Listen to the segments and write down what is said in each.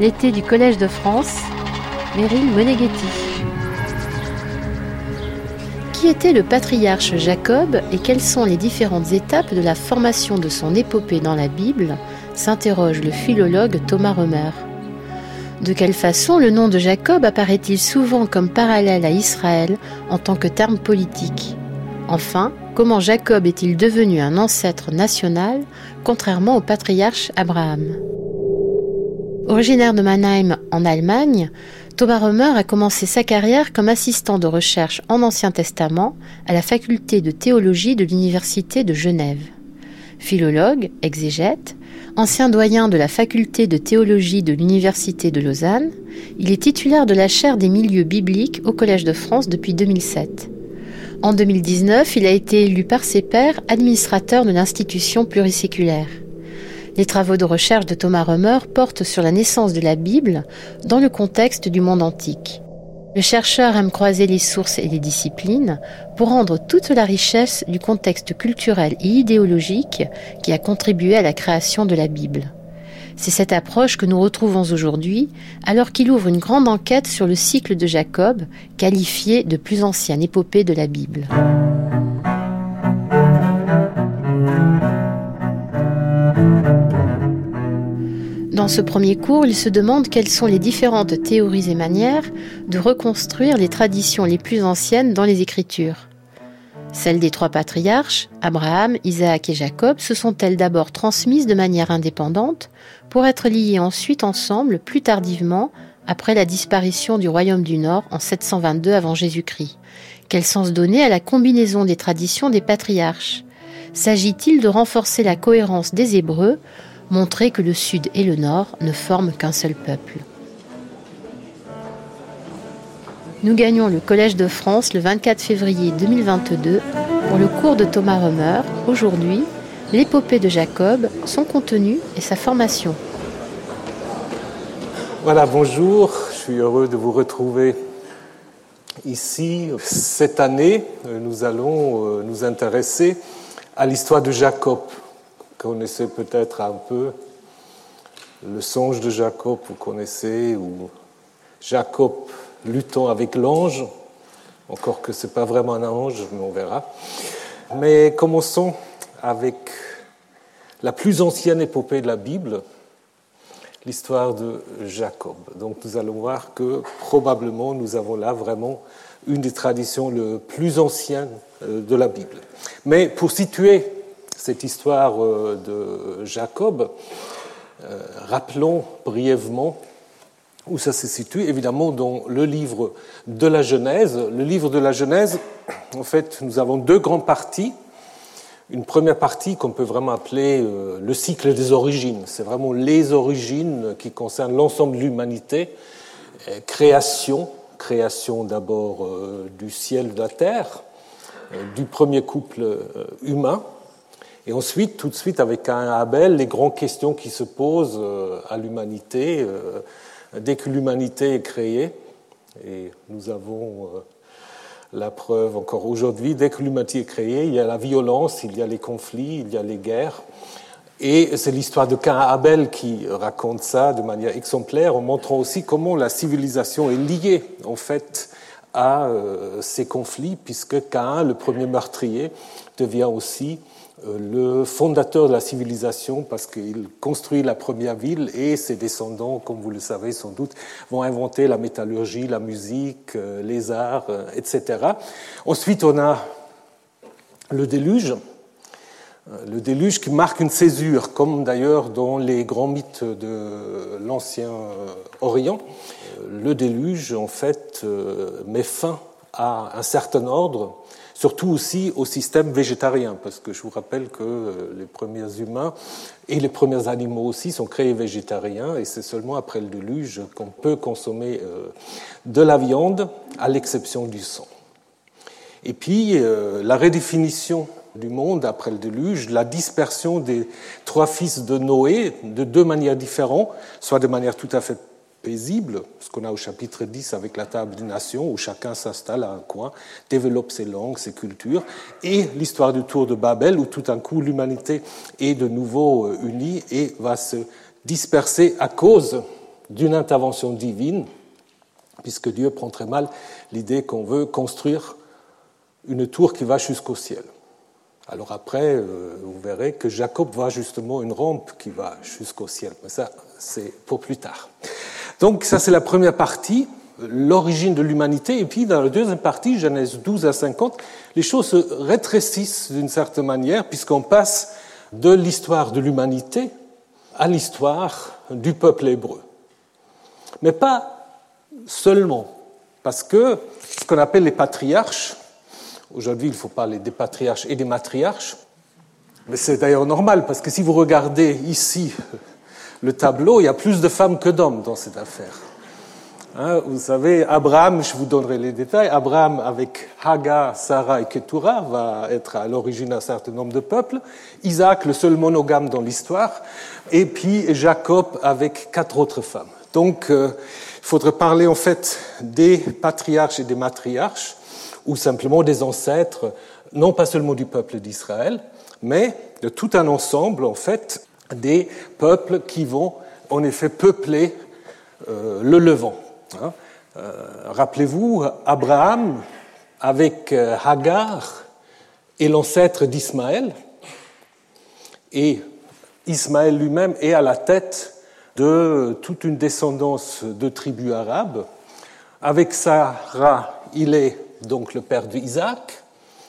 L'été du Collège de France, Meryl Moneghetti. Qui était le patriarche Jacob et quelles sont les différentes étapes de la formation de son épopée dans la Bible s'interroge le philologue Thomas Romer. De quelle façon le nom de Jacob apparaît-il souvent comme parallèle à Israël en tant que terme politique? Enfin, comment Jacob est-il devenu un ancêtre national contrairement au patriarche Abraham Originaire de Mannheim en Allemagne, Thomas Römer a commencé sa carrière comme assistant de recherche en Ancien Testament à la faculté de théologie de l'Université de Genève. Philologue, exégète, ancien doyen de la faculté de théologie de l'Université de Lausanne, il est titulaire de la chaire des milieux bibliques au Collège de France depuis 2007. En 2019, il a été élu par ses pairs administrateur de l'institution pluriséculaire. Les travaux de recherche de Thomas Römer portent sur la naissance de la Bible dans le contexte du monde antique. Le chercheur aime croiser les sources et les disciplines pour rendre toute la richesse du contexte culturel et idéologique qui a contribué à la création de la Bible. C'est cette approche que nous retrouvons aujourd'hui alors qu'il ouvre une grande enquête sur le cycle de Jacob, qualifié de plus ancienne épopée de la Bible. Dans ce premier cours, il se demande quelles sont les différentes théories et manières de reconstruire les traditions les plus anciennes dans les Écritures. Celles des trois patriarches, Abraham, Isaac et Jacob, se sont-elles d'abord transmises de manière indépendante pour être liées ensuite ensemble plus tardivement après la disparition du royaume du Nord en 722 avant Jésus-Christ? Quel sens donner à la combinaison des traditions des patriarches? S'agit-il de renforcer la cohérence des Hébreux montrer que le Sud et le Nord ne forment qu'un seul peuple? Nous gagnons le Collège de France le 24 février 2022 pour le cours de Thomas Römer. Aujourd'hui, l'épopée de Jacob, son contenu et sa formation. Voilà, bonjour, je suis heureux de vous retrouver ici. Cette année, nous allons euh, nous intéresser à l'histoire de Jacob connaissez peut-être un peu le songe de Jacob, vous connaissez, ou Jacob luttant avec l'ange, encore que ce n'est pas vraiment un ange, mais on verra. Mais commençons avec la plus ancienne épopée de la Bible, l'histoire de Jacob. Donc nous allons voir que probablement nous avons là vraiment une des traditions les plus anciennes euh, de la Bible. Mais pour situer cette histoire euh, de Jacob, euh, rappelons brièvement où ça se situe, évidemment dans le livre de la Genèse. Le livre de la Genèse, en fait, nous avons deux grandes parties. Une première partie qu'on peut vraiment appeler euh, le cycle des origines. C'est vraiment les origines qui concernent l'ensemble de l'humanité. Création, création d'abord du ciel, de la terre, du premier couple humain, et ensuite, tout de suite, avec un Abel, les grandes questions qui se posent euh, à l'humanité, euh, dès que l'humanité est créée, et nous avons euh, la preuve encore aujourd'hui, dès que l'humanité est créée, il y a la violence, il y a les conflits, il y a les guerres. Et c'est l'histoire de Cain Abel qui raconte ça de manière exemplaire, en montrant aussi comment la civilisation est liée, en fait, à ces conflits, puisque Cain, le premier meurtrier, devient aussi euh, le fondateur de la civilisation parce qu'il construit la première ville et ses descendants, comme vous le savez sans doute, vont inventer la métallurgie, la musique, euh, les arts, euh, etc. Ensuite, on a le déluge, le déluge qui marque une césure, comme d'ailleurs dans les grands mythes de l'Ancien Orient. Le déluge, en fait, met fin à un certain ordre surtout aussi au système végétarien, parce que je vous rappelle que euh, les premiers humains et les premiers animaux aussi sont créés végétariens, et c'est seulement après le déluge qu'on peut consommer euh, de la viande, à l'exception du sang. Et puis, euh, la redéfinition du monde après le déluge, la dispersion des trois fils de Noé de deux manières différentes, soit de manière tout à fait paisible, ce qu'on a au chapitre 10 avec la table des nations, où chacun s'installe à un coin, développe ses langues, ses cultures, et l'histoire du tour de Babel, où tout d'un coup l'humanité est de nouveau euh, unie et va se disperser à cause d'une intervention divine, puisque Dieu prend très mal l'idée qu'on veut construire une tour qui va jusqu'au ciel. Alors après, euh, vous verrez que Jacob voit justement une rampe qui va jusqu'au ciel, mais ça, c'est pour plus tard. Donc ça, c'est la première partie, l'origine de l'humanité, et puis dans la deuxième partie, Genèse 12 à 50, les choses se rétrécissent d'une certaine manière, puisqu'on passe de l'histoire de l'humanité à l'histoire du peuple hébreu. Mais pas seulement, parce que ce qu'on appelle les patriarches, aujourd'hui il faut parler des patriarches et des matriarches, mais c'est d'ailleurs normal, parce que si vous regardez ici le tableau, il y a plus de femmes que d'hommes dans cette affaire. Hein, vous savez, Abraham, je vous donnerai les détails, Abraham avec Hagar, Sarah et Keturah va être à l'origine d'un certain nombre de peuples, Isaac, le seul monogame dans l'histoire, et puis Jacob avec quatre autres femmes. Donc, euh, il faudrait parler en fait des patriarches et des matriarches, ou simplement des ancêtres, non pas seulement du peuple d'Israël, mais de tout un ensemble en fait des peuples qui vont en effet peupler euh, le Levant. Hein. Euh, rappelez-vous, Abraham avec Hagar est l'ancêtre d'Ismaël, et Ismaël lui-même est à la tête de toute une descendance de tribus arabes. Avec Sarah, il est donc le père d'Isaac,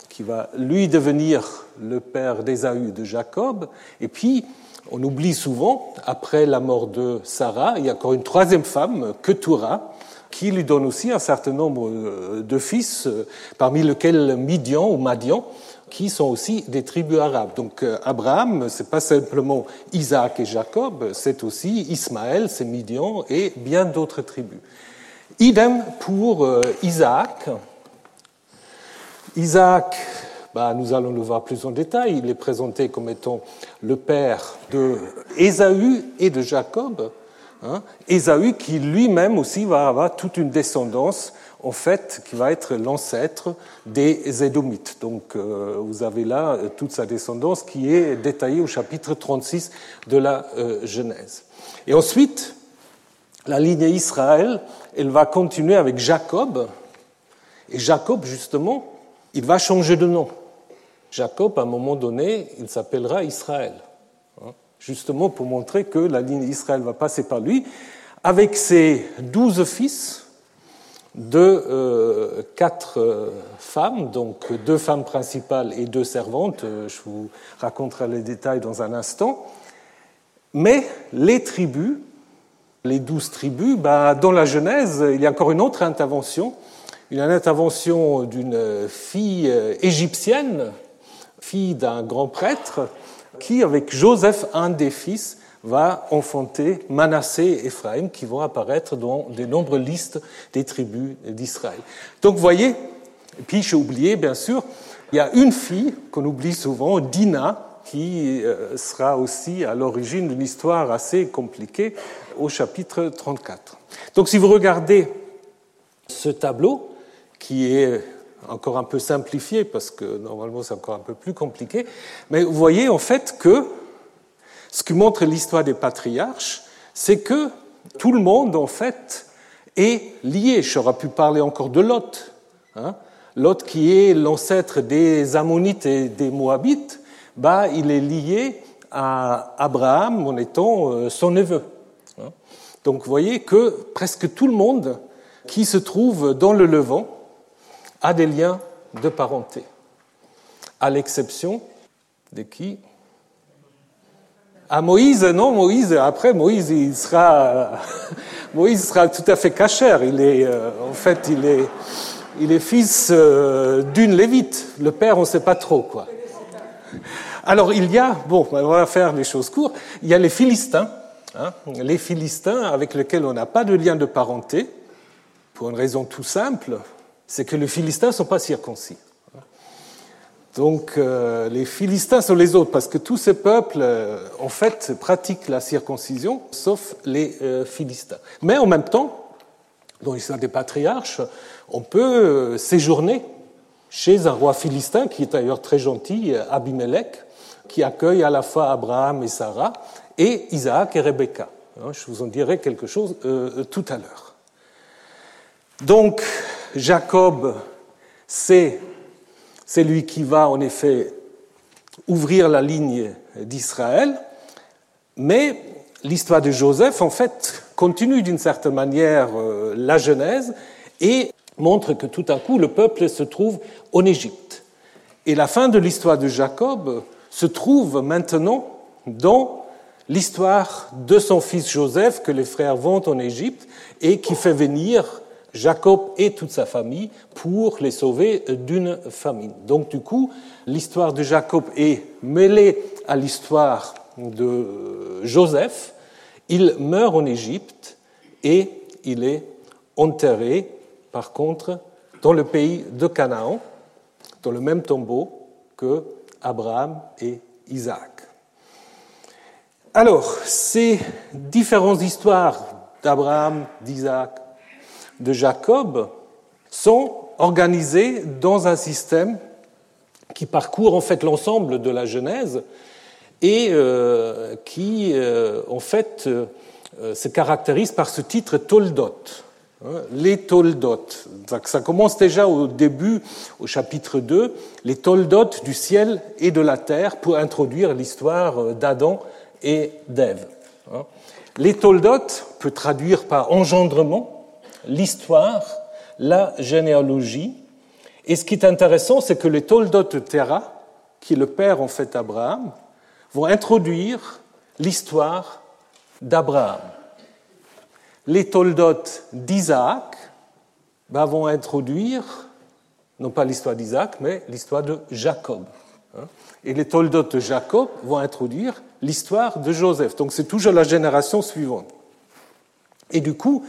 qui va lui devenir le père d'Ésaü de Jacob. Et puis, on oublie souvent, après la mort de Sarah, il y a encore une troisième femme, Keturah, qui lui donne aussi un certain nombre de fils, parmi lesquels Midian ou Madian, qui sont aussi des tribus arabes. Donc euh, Abraham, c'est pas simplement Isaac et Jacob, c'est aussi Ismaël, c'est Midian et bien d'autres tribus. Idem pour euh, Isaac. Isaac, bah, nous allons le voir plus en détail, il est présenté comme étant le père de Ésaü et de Jacob. Hein. Ésaü qui lui-même aussi va avoir toute une descendance en fait, qui va être l'ancêtre des Édomites. Donc, euh, vous avez là euh, toute sa descendance qui est détaillée au chapitre 36 de la euh, Genèse. Et ensuite, la ligne Israël, elle va continuer avec Jacob. Et Jacob, justement, il va changer de nom. Jacob, à un moment donné, il s'appellera Israël. Hein, justement pour montrer que la ligne Israël va passer par lui, avec ses douze fils, de euh, quatre euh, femmes, donc deux femmes principales et deux servantes. Euh, je vous raconterai les détails dans un instant. Mais les tribus, les douze tribus, bah, dans la Genèse, il y a encore une autre intervention, une intervention d'une fille égyptienne, fille d'un grand prêtre, qui, avec Joseph, un des fils, va enfanter Manassé et Ephraim qui vont apparaître dans de nombreuses listes des tribus d'Israël. Donc vous voyez, et puis j'ai oublié bien sûr, il y a une fille qu'on oublie souvent, Dina, qui euh, sera aussi à l'origine d'une histoire assez compliquée au chapitre 34. Donc si vous regardez ce tableau, qui est encore un peu simplifié, parce que normalement c'est encore un peu plus compliqué, mais vous voyez en fait que ce qui montre l'histoire des patriarches, c'est que tout le monde, en fait, est lié. J'aurais pu parler encore de Lot. Hein. Lot, qui est l'ancêtre des Ammonites et des Moabites, bah, il est lié à Abraham en étant euh, son neveu. Hein. Donc vous voyez que presque tout le monde qui se trouve dans le Levant a des liens de parenté, à l'exception de qui? À Moïse, non, Moïse, après, Moïse, il sera, Moïse sera tout à fait cachère. Il est, euh, en fait, il est, il est fils euh, d'une lévite. Le père, on ne sait pas trop, quoi. Alors, il y a, bon, on va faire les choses courtes, il y a les Philistins, hein, les Philistins avec lesquels on n'a pas de lien de parenté, pour une raison tout simple, c'est que les Philistins ne sont pas circoncis. Donc euh, les Philistins sont les autres, parce que tous ces peuples, euh, en fait, pratiquent la circoncision, sauf les euh, Philistins. Mais en même temps, dans l'histoire des patriarches, on peut séjourner chez un roi philistin, qui est d'ailleurs très gentil, Abimelech, qui accueille à la fois Abraham et Sarah, et Isaac et Rebecca. Hein, je vous en dirai quelque chose tout à l'heure. Donc, Jacob, c'est c'est lui qui va en effet ouvrir la ligne d'Israël, mais l'histoire de Joseph, en fait, continue d'une certaine manière euh, la Genèse et montre que tout à coup le peuple se trouve en Égypte. Et la fin de l'histoire de Jacob se trouve maintenant dans l'histoire de son fils Joseph que les frères vont en Égypte et qui fait venir Jacob et toute sa famille pour les sauver d'une famine. Donc du coup, l'histoire de Jacob est mêlée à l'histoire de Joseph. Il meurt en Égypte et il est enterré, par contre, dans le pays de Canaan, dans le même tombeau que Abraham et Isaac. Alors, ces différentes histoires d'Abraham, d'Isaac, de Jacob sont organisés dans un système qui parcourt en fait l'ensemble de la Genèse et euh, qui euh, en fait euh, se caractérise par ce titre Toldot. Hein, les Toldot. Ça commence déjà au début, au chapitre 2, les Toldot du ciel et de la terre pour introduire l'histoire d'Adam et d'Ève. Hein. Les Toldot peut traduire par engendrement, l'histoire, la généalogie. Et ce qui est intéressant, c'est que les Toldot de Terra, qui est le père en fait d'Abraham, vont introduire l'histoire d'Abraham. Les Toldot d'Isaac ben, vont introduire, non pas l'histoire d'Isaac, mais l'histoire de Jacob. Hein. Et les Toldot de Jacob vont introduire l'histoire de Joseph. Donc c'est toujours la génération suivante. Et du coup,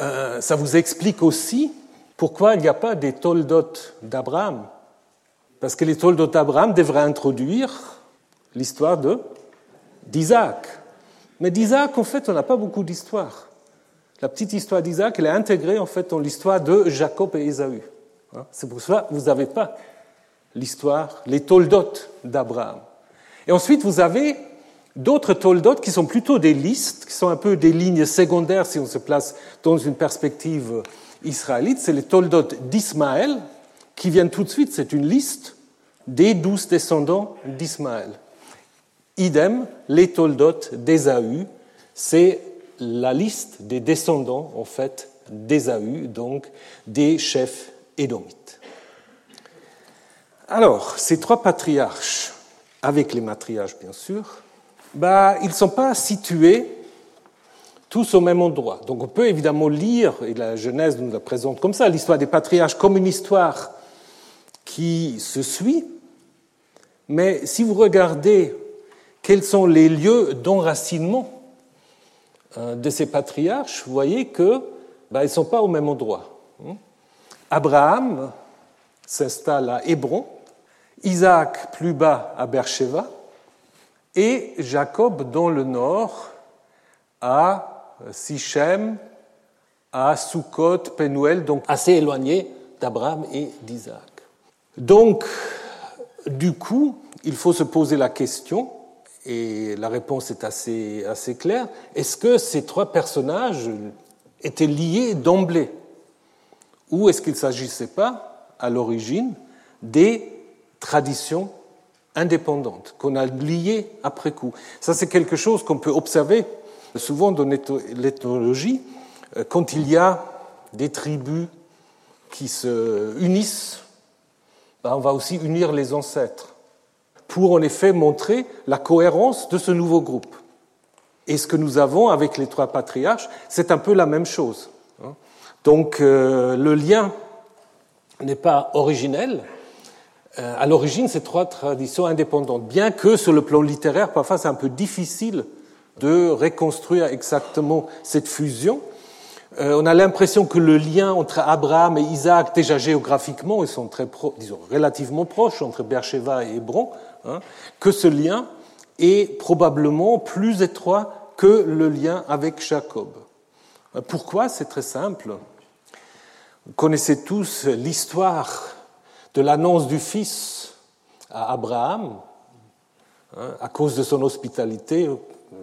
euh, ça vous explique aussi pourquoi il n'y a pas des Toldot d'Abraham. Parce que les Toldot d'Abraham devraient introduire l'histoire de d'Isaac. Mais d'Isaac, en fait, on n'a pas beaucoup d'histoire. La petite histoire d'Isaac, elle est intégrée en fait dans l'histoire de Jacob et Ésaü. Hein, c'est pour cela que vous n'avez pas l'histoire, les Toldot d'Abraham. Et ensuite, vous avez D'autres toldot qui sont plutôt des listes, qui sont un peu des lignes secondaires si on se place dans une perspective israélite, c'est les toldot d'Ismaël qui viennent tout de suite, c'est une liste des douze descendants d'Ismaël. Idem, les toldot d'Ésaü, c'est la liste des descendants, en fait, d'Ésaü, donc des chefs édomites. Alors, ces trois patriarches, avec les matriarches bien sûr, bah, ils ne sont pas situés tous au même endroit. Donc on peut évidemment lire, et la Genèse nous la présente comme ça, l'histoire des patriarches comme une histoire qui se suit, mais si vous regardez quels sont les lieux d'enracinement euh, de ces patriarches, vous voyez que bah, ils ne sont pas au même endroit. Hein. Abraham s'installe à Hébron, Isaac plus bas à Beersheba, et Jacob dans le nord à Sichem, à Sukkot, Penuel, donc assez éloigné d'Abraham et d'Isaac. Donc, du coup, il faut se poser la question, et la réponse est assez, assez claire, est-ce que ces trois personnages étaient liés d'emblée? Ou est-ce qu'il ne s'agissait pas, à l'origine, des traditions indépendante, qu'on a liée après coup. Ça, c'est quelque chose qu'on peut observer souvent dans l'ethnologie, euh, quand il y a des tribus qui se unissent, ben, on va aussi unir les ancêtres, pour en effet montrer la cohérence de ce nouveau groupe. Et ce que nous avons avec les trois patriarches, c'est un peu la même chose. Hein. Donc euh, le lien n'est pas originel, à l'origine, ces trois traditions indépendantes, bien que sur le plan littéraire, parfois c'est un peu difficile de reconstruire exactement cette fusion, euh, on a l'impression que le lien entre Abraham et Isaac, déjà géographiquement, ils sont très disons, relativement proches entre Beersheba et Hébron, hein, que ce lien est probablement plus étroit que le lien avec Jacob. Euh, pourquoi? C'est très simple. Vous connaissez tous l'histoire de l'annonce du Fils à Abraham. Hein, à cause de son hospitalité,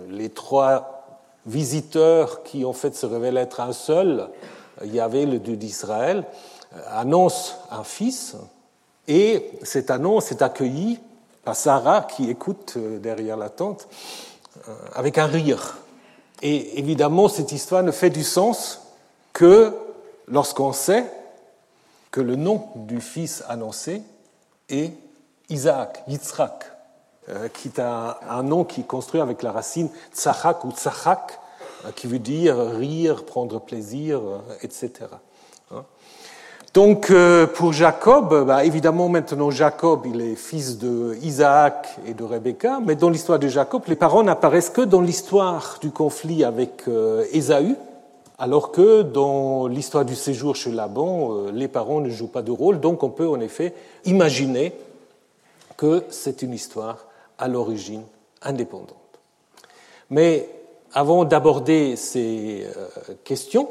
les trois visiteurs qui en fait se révèlent être un seul, il y avait le Dieu d'Israël, annonce un fils, et cette annonce est accueillie par Sarah qui écoute euh, derrière la tente euh, avec un rire. Et évidemment, cette histoire ne fait du sens que lorsqu'on sait que le nom du fils annoncé est Isaac, Yitzhak. Euh, qui est un, nom qui est construit avec la racine tsachak ou tsachak, euh, qui veut dire rire, prendre plaisir, euh, etc. Hein. Donc pour Jacob, bah, évidemment maintenant Jacob, il est fils de Isaac et de Rebecca, mais dans l'histoire de Jacob, les parents n'apparaissent que dans l'histoire du conflit avec Ésaü, alors que dans l'histoire du séjour chez Laban, les parents ne jouent pas de rôle, donc on peut en effet imaginer que c'est une histoire à l'origine indépendante. Mais avant d'aborder ces euh, questions,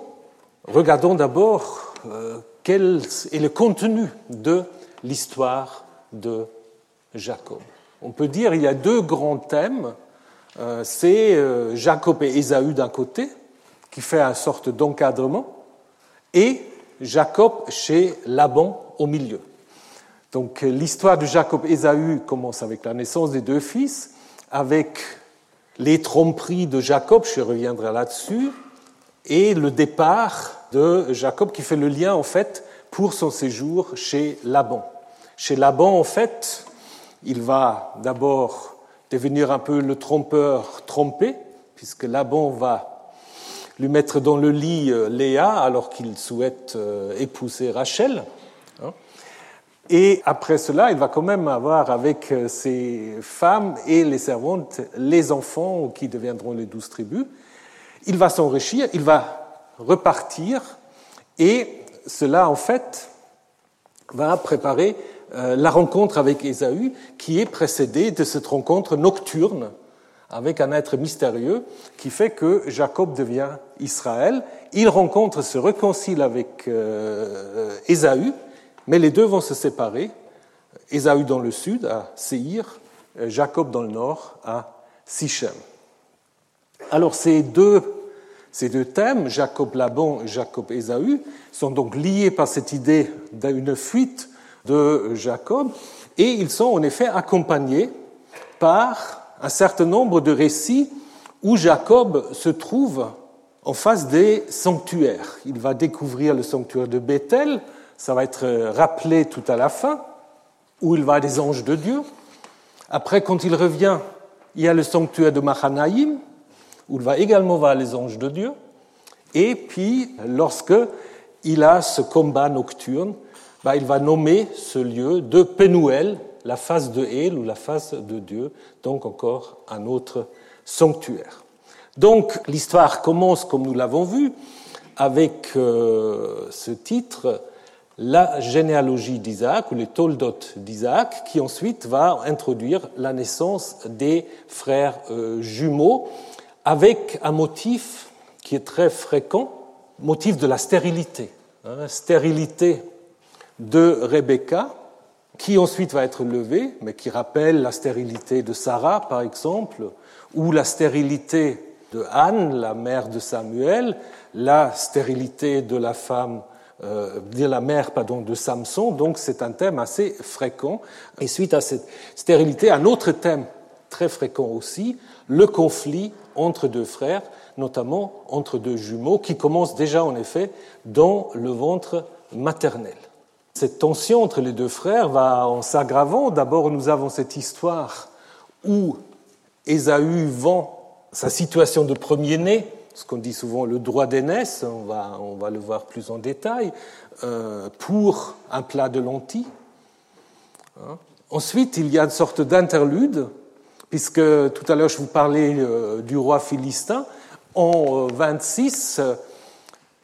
regardons d'abord euh, quel est le contenu de l'histoire de Jacob. On peut dire qu'il y a deux grands thèmes. Euh, c'est Jacob et Ésaü d'un côté, qui fait une sorte d'encadrement, et Jacob chez Laban au milieu. Donc l'histoire de Jacob Ésaü commence avec la naissance des deux fils, avec les tromperies de Jacob, je reviendrai là-dessus, et le départ de Jacob qui fait le lien en fait pour son séjour chez Laban. Chez Laban, en fait, il va d'abord devenir un peu le trompeur trompé, puisque Laban va lui mettre dans le lit euh, Léa alors qu'il souhaite euh, épouser Rachel. Et après cela, il va quand même avoir avec euh, ses femmes et les servantes les enfants qui deviendront les douze tribus. Il va s'enrichir, il va repartir, et cela, en fait, va préparer la rencontre avec Ésaü, qui est précédée de cette rencontre nocturne avec un être mystérieux qui fait que Jacob devient Israël. Il rencontre, se réconcilie avec euh, Ésaü, mais les deux vont se séparer. Ésaü dans le sud, à Séhir, Jacob dans le nord, à Sichem. Alors ces deux, ces deux thèmes, Jacob Laban et Jacob Ésaü, sont donc liés par cette idée d'une fuite de Jacob, et ils sont en effet accompagnés par un certain nombre de récits où Jacob se trouve en face des sanctuaires. Il va découvrir le sanctuaire de Bethel, ça va être rappelé tout à la fin, où il va des anges de Dieu. Après, quand il revient, il y a le sanctuaire de Mahanaïm, où il va également voir les anges de Dieu. Et puis, lorsque il a ce combat nocturne, bah, il va nommer ce lieu de Pénuel, la face de El ou la face de Dieu, donc encore un autre sanctuaire. Donc l'histoire commence, comme nous l'avons vu, avec euh, ce titre la généalogie d'Isaac ou les Toldot d'Isaac, qui ensuite va introduire la naissance des frères euh, jumeaux avec un motif qui est très fréquent, motif de la stérilité. Hein, stérilité de Rebecca, qui ensuite va être levée, mais qui rappelle la stérilité de Sarah, par exemple, ou la stérilité de Anne, la mère de Samuel, la stérilité de la femme euh, de la mère pardon, de Samson, donc c'est un thème assez fréquent. Et suite à cette stérilité, un autre thème très fréquent aussi, le conflit entre deux frères, notamment entre deux jumeaux, qui commence déjà en effet dans le ventre maternel. Cette tension entre les deux frères va en s'aggravant. D'abord, nous avons cette histoire où Ésaü vend sa situation de premier-né ce qu'on dit souvent le droit d'aînesse, on va, on va le voir plus en détail, euh, pour un plat de lentilles. Hein. Ensuite, il y a une sorte d'interlude, puisque tout à l'heure je vous parlais euh, du roi philistin. En 26,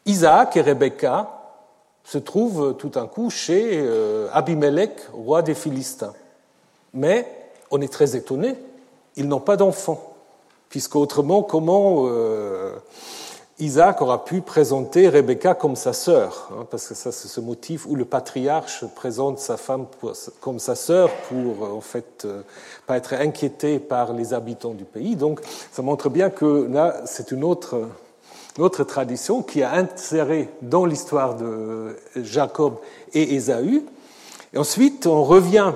Isaac et Rebecca se trouvent tout d'un coup chez euh, Abimelech, roi des Philistins. Mais on est très étonné, ils n'ont pas d'enfants, puisque autrement, comment euh, Isaac aura pu présenter Rebecca comme sa sœur, hein, parce que ça c'est ce motif où le patriarche présente sa femme comme sa sœur pour en fait pas être inquiété par les habitants du pays. Donc ça montre bien que là c'est une autre notre tradition qui a inséré dans l'histoire de Jacob et Ésaü. Et ensuite, on revient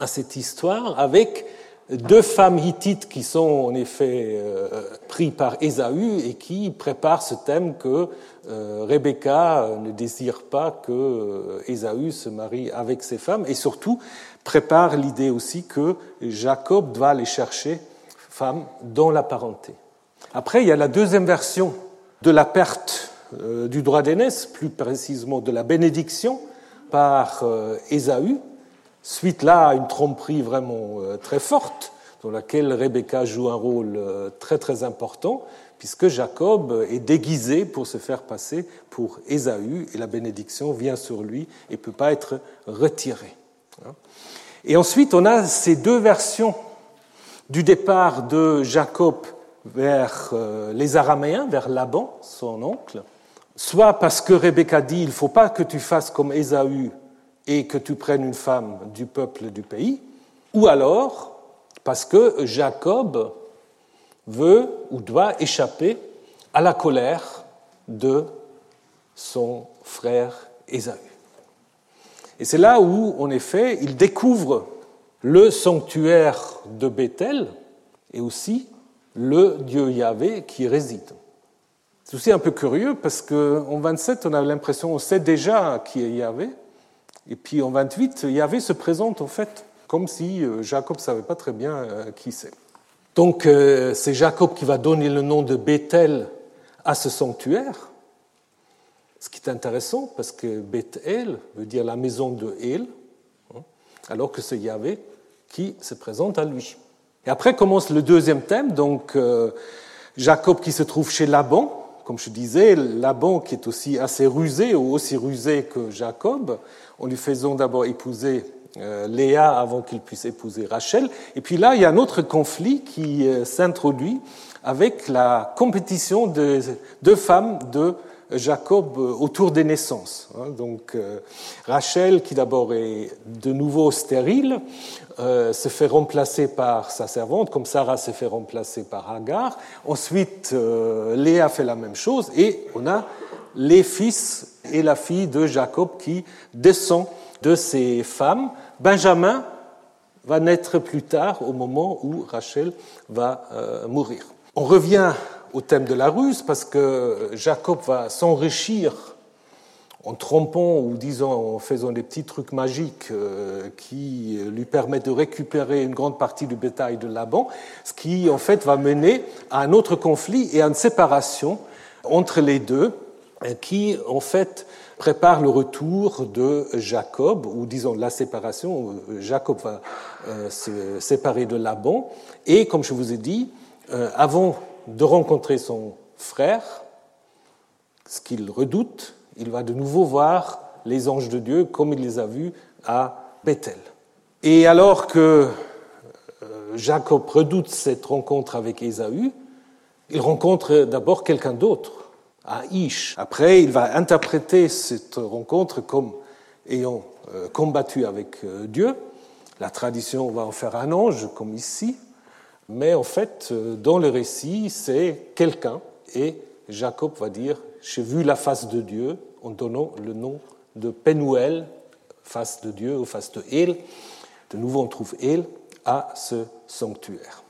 à cette histoire avec deux femmes hittites qui sont en effet euh, prises par Ésaü et qui préparent ce thème que euh, Rebecca ne désire pas que euh, Ésaü se marie avec ses femmes et surtout prépare l'idée aussi que Jacob doit aller chercher femme dans la parenté. Après, il y a la deuxième version de la perte euh, du droit d'aînesse, plus précisément de la bénédiction par euh, Ésaü, suite là à une tromperie vraiment euh, très forte, dans laquelle Rebecca joue un rôle très très important, puisque Jacob est déguisé pour se faire passer pour Ésaü, et la bénédiction vient sur lui et ne peut pas être retirée. Hein. Et ensuite, on a ces deux versions du départ de Jacob vers euh, les Araméens, vers Laban, son oncle, soit parce que Rebecca dit il ne faut pas que tu fasses comme Ésaü et que tu prennes une femme du peuple du pays, ou alors parce que Jacob veut ou doit échapper à la colère de son frère Ésaü. Et c'est là où, en effet, il découvre le sanctuaire de Bethel et aussi le Dieu Yahvé qui réside. C'est aussi un peu curieux parce qu'en 27, on a l'impression, on sait déjà qui est Yahvé, et puis en 28, Yahvé se présente en fait comme si euh, Jacob ne savait pas très bien euh, qui c'est. Donc euh, c'est Jacob qui va donner le nom de Bethel à ce sanctuaire, ce qui est intéressant parce que Bethel veut dire la maison de El, hein, alors que c'est Yahvé qui se présente à lui. Et après commence le deuxième thème, donc euh, Jacob qui se trouve chez Laban, comme je disais, Laban qui est aussi assez rusé, ou aussi rusé que Jacob, en lui faisant d'abord épouser euh, Léa avant qu'il puisse épouser Rachel. Et puis là, il y a un autre conflit qui euh, s'introduit avec la compétition de deux femmes de Jacob autour des naissances. Hein. Donc Rachel, qui d'abord est de nouveau stérile, euh, se fait remplacer par sa servante, comme Sarah s'est fait remplacer par Hagar. Ensuite, euh, Léa fait la même chose et on a les fils et la fille de Jacob qui descend de ces femmes. Benjamin va naître plus tard au moment où Rachel va euh, mourir. On revient au thème de la ruse parce que Jacob va s'enrichir en trompant ou disons en faisant des petits trucs magiques euh, qui lui permettent de récupérer une grande partie du bétail de Laban, ce qui en fait va mener à un autre conflit et à une séparation entre les deux, euh, qui en fait prépare le retour de Jacob, ou disons la séparation, euh, Jacob va se séparer de Laban, et comme je vous ai dit, avant de rencontrer son frère, ce qu'il redoute, il va de nouveau voir les anges de Dieu comme il les a vus à Bethel. Et alors que euh, Jacob redoute cette rencontre avec Ésaü, il rencontre d'abord quelqu'un d'autre, à Ish. Après, il va interpréter cette rencontre comme ayant euh, combattu avec euh, Dieu. La tradition va en faire un ange, comme ici. Mais en fait, dans le récit, c'est quelqu'un. Et Jacob va dire, j'ai vu la face de Dieu, en donnant le nom de Penuel, face de Dieu ou face de El. De nouveau, on trouve El à ce sanctuaire.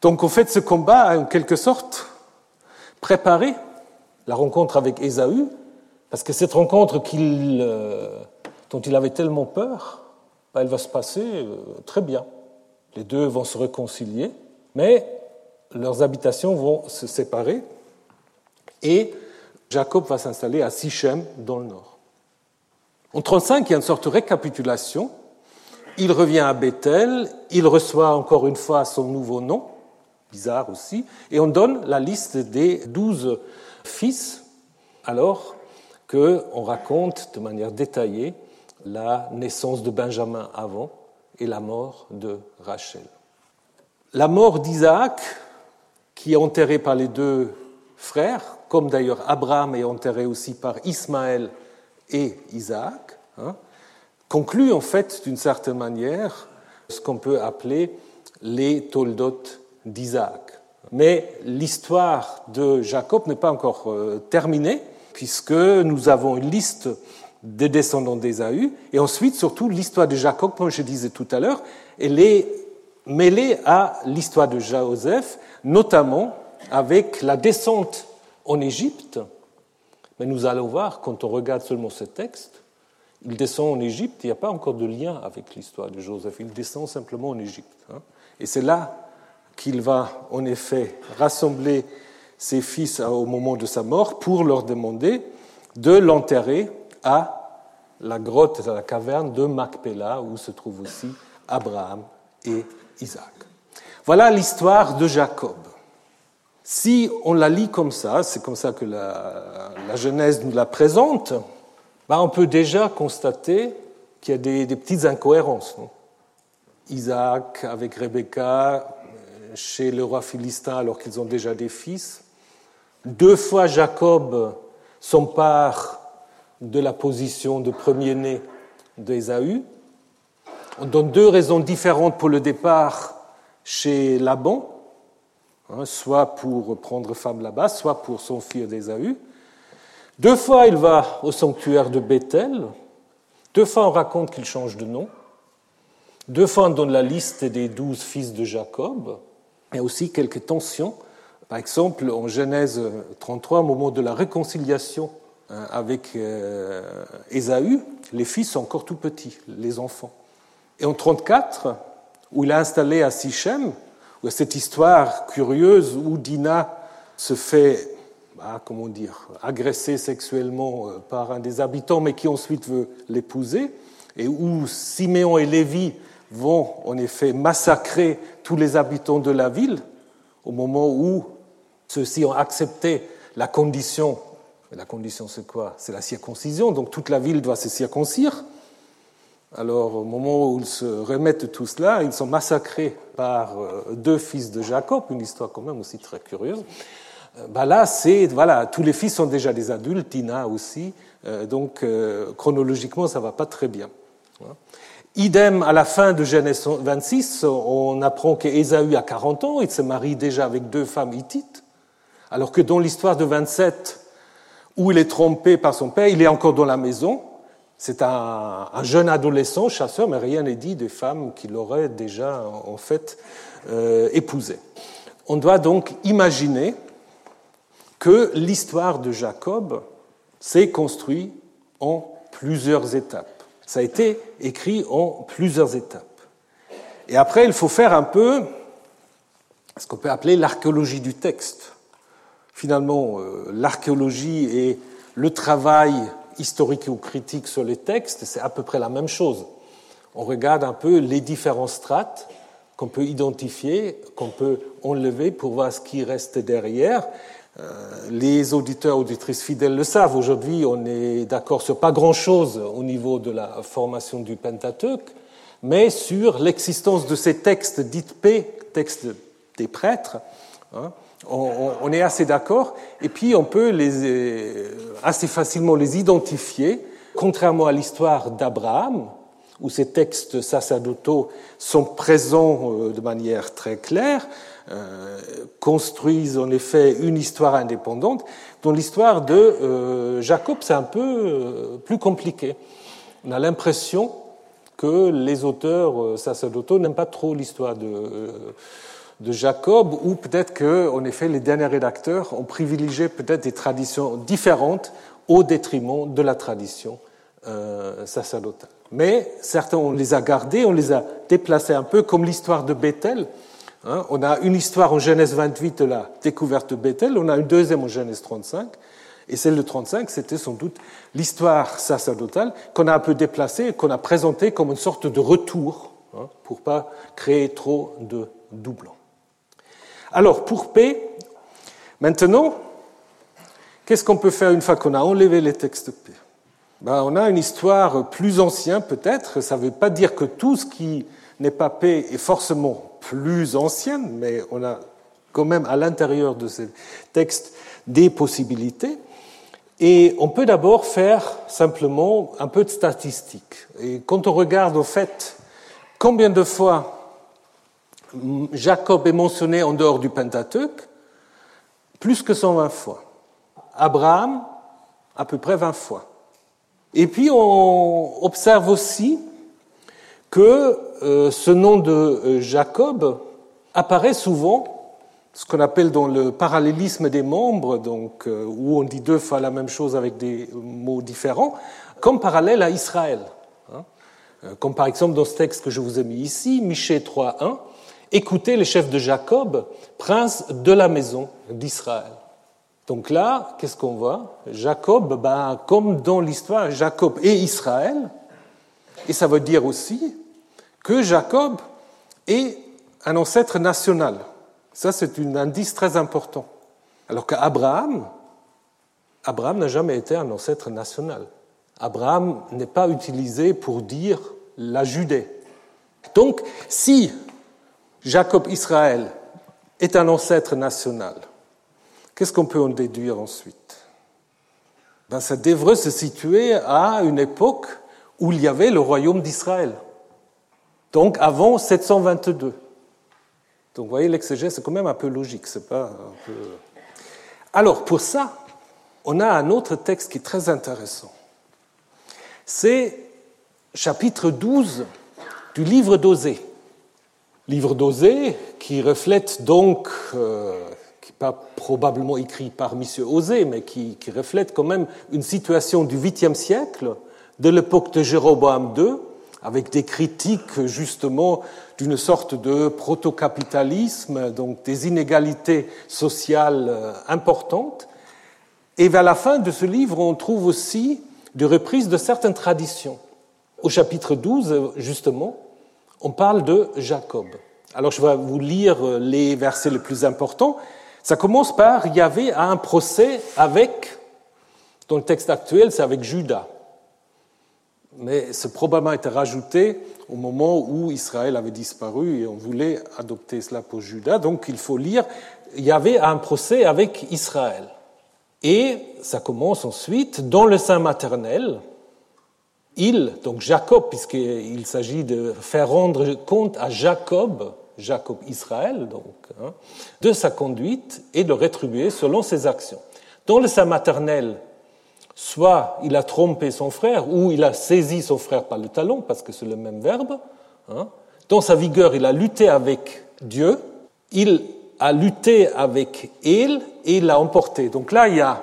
Donc, en fait, ce combat a en quelque sorte préparé la rencontre avec Ésaü, parce que cette rencontre euh, dont il avait tellement peur, bah, elle va se passer euh, très bien. Les deux vont se réconcilier, mais leurs habitations vont se séparer et Jacob va s'installer à Sichem dans le nord. En 35, il y a une sorte de récapitulation. Il revient à Bethel, il reçoit encore une fois son nouveau nom, bizarre aussi, et on donne la liste des douze fils alors qu'on raconte de manière détaillée la naissance de Benjamin avant et la mort de Rachel. La mort d'Isaac, qui est enterré par les deux frères, comme d'ailleurs Abraham est enterré aussi par Ismaël et Isaac, hein, conclut en fait d'une certaine manière ce qu'on peut appeler les Toldot d'Isaac. Mais l'histoire de Jacob n'est pas encore euh, terminée, puisque nous avons une liste des descendants d'Ésaü, et ensuite, surtout, l'histoire de Jacob, comme je disais tout à l'heure, elle est mêlée à l'histoire de Joseph, notamment avec la descente en Égypte. Mais nous allons voir, quand on regarde seulement ce texte, il descend en Égypte, il n'y a pas encore de lien avec l'histoire de Joseph, il descend simplement en Égypte. Hein. Et c'est là qu'il va en effet rassembler ses fils au moment de sa mort pour leur demander de l'enterrer à la grotte, à la caverne de Macpéla, où se trouvent aussi Abraham et Isaac. Voilà l'histoire de Jacob. Si on la lit comme ça, c'est comme ça que la, Genèse nous la présente, bah, on peut déjà constater qu'il y a des, des petites incohérences. Isaac avec Rebecca euh, chez le roi philistin alors qu'ils ont déjà des fils. Deux fois Jacob s'empare de la position de premier-né d'Ésaü. On donne deux raisons différentes pour le départ chez Laban, hein, soit pour prendre femme là-bas, soit pour fils d'Ésaü. Deux fois, il va au sanctuaire de Bethel. Deux fois, on raconte qu'il change de nom. Deux fois, on donne la liste des douze fils de Jacob. Il y a aussi quelques tensions. Par exemple, en Genèse 33, au moment de la réconciliation hein, avec euh, Ésaü, les fils sont encore tout petits, les enfants. Et en 34, où il est installé à Sichem, où cette histoire curieuse où Dina se fait, bah, comment dire, agresser sexuellement euh, par un des habitants, mais qui ensuite veut l'épouser, et où Siméon et Lévi vont en effet massacrer tous les habitants de la ville au moment où ceux-ci ont accepté la condition. la condition, c'est quoi? C'est la circoncision, donc toute la ville doit se circoncire. Alors, au moment où ils se remettent tout cela, ils sont massacrés par euh, deux fils de Jacob, une histoire quand même aussi très curieuse. Bah là, c'est voilà, tous les fils sont déjà des adultes, Tina aussi, euh, donc chronologiquement, ça va pas très bien. Idem, à la fin de Genèse 26, on apprend qu'Ésaü a 40 ans, il se marie déjà avec deux femmes hittites, alors que dans l'histoire de 27, où il est trompé par son père, il est encore dans la maison. C'est un, jeune adolescent, chasseur, mais rien n'est dit des femmes qu'il aurait déjà en fait euh, épousées. On doit donc imaginer que l'histoire de Jacob s'est construite en plusieurs étapes. Ça a été écrit en plusieurs étapes. Et après, il faut faire un peu ce qu'on peut appeler l'archéologie du texte. Finalement, euh, l'archéologie et le travail historique ou critique sur les textes, c'est à peu près la même chose. On regarde un peu les différents strates qu'on peut identifier, qu'on peut enlever pour voir ce qui reste derrière. Euh, les auditeurs, auditrices fidèles le savent. Aujourd'hui, on est d'accord sur pas grand-chose au niveau de la formation du Pentateuque, mais sur l'existence de ces textes dits P, textes des prêtres. Hein, on, est assez d'accord. Et puis, on peut les, euh, assez facilement les identifier, contrairement à l'histoire d'Abraham, où ces textes sacerdotaux sont présents euh, de manière très claire. Euh, construisent en effet une histoire indépendante. Dans l'histoire de Jacob, c'est un peu plus compliqué. On a l'impression que les auteurs sacerdotaux n'aiment pas trop l'histoire de, de Jacob, ou peut-être que, en effet, les derniers rédacteurs ont privilégié peut-être des traditions différentes au détriment de la tradition sacerdotale. Mais certains, on les a gardés, on les a déplacés un peu, comme l'histoire de Bethel, Hein, on a une histoire en Genèse 28 de la découverte de Bethel, on a une deuxième en Genèse 35, et celle de 35, c'était sans doute l'histoire sacerdotale qu'on a un peu déplacée, qu'on a présentée comme une sorte de retour, hein, pour pas créer trop de doublons. Alors, pour P, maintenant, qu'est-ce qu'on peut faire une fois qu'on a enlevé les textes P? Ben, On a une histoire plus ancienne peut-être. Ça ne veut pas dire que tout ce qui n'est pas P est forcément plus ancien, mais on a quand même à l'intérieur de ces textes des possibilités. Et on peut d'abord faire simplement un peu de statistiques. Et quand on regarde au fait combien de fois Jacob est mentionné en dehors du Pentateuque, plus que 120 fois. Abraham, à peu près 20 fois. Et puis on observe aussi que euh, ce nom de euh, Jacob apparaît souvent ce qu'on appelle dans le parallélisme des membres, donc, euh, où on dit deux fois la même chose avec des mots différents, comme parallèle à Israël. Hein. Comme par exemple dans ce texte que je vous ai mis ici, Michée 3.1, Écoutez les chefs de Jacob, prince de la maison d'Israël. Donc là, qu'est-ce qu'on voit? Jacob, ben, comme dans l'histoire, Jacob et Israël, et ça veut dire aussi que Jacob est un ancêtre national. Ça, c'est un indice très important. Alors qu'Abraham, Abraham n'a jamais été un ancêtre national. Abraham n'est pas utilisé pour dire la Judée. Donc, si Jacob Israël est un ancêtre national, qu'est-ce qu'on peut en déduire ensuite? Ben, Ça devrait se situer à une époque où il y avait le royaume d'Israël. Donc avant 722. Donc vous voyez, l'exégèse, c'est quand même un peu logique. C'est pas un peu... Alors, pour ça, on a un autre texte qui est très intéressant. C'est chapitre 12 du livre d'Osée. Livre d'Osée qui reflète donc, euh, qui n'est pas probablement écrit par M. Osée, mais qui, reflète quand même une situation du 8e siècle, de l'époque de Jéroboam II, avec des critiques justement d'une sorte de protocapitalisme, donc des inégalités sociales euh, importantes. Et vers la fin de ce livre, on trouve aussi des reprises de certaines traditions. Au chapitre 12, justement, on parle de Jacob. Alors je vais vous lire les versets les plus importants. Ça commence par Yahvé a un procès avec, dans le texte actuel, c'est avec Judas mais ce probablement été rajouté au moment où Israël avait disparu et on voulait adopter cela pour Judas. Donc il faut lire, il y avait un procès avec Israël. Et ça commence ensuite dans le sein maternel. Il, donc Jacob, puisqu'il s'agit de faire rendre compte à Jacob, Jacob Israël, donc, hein, de sa conduite et de rétribuer selon ses actions. Dans le sein maternel, soit il a trompé son frère, ou il a saisi son frère par le talon, parce que c'est le même verbe. Hein. Dans sa vigueur, il a lutté avec Dieu, il a lutté avec El et il l'a emporté. Donc là, il y a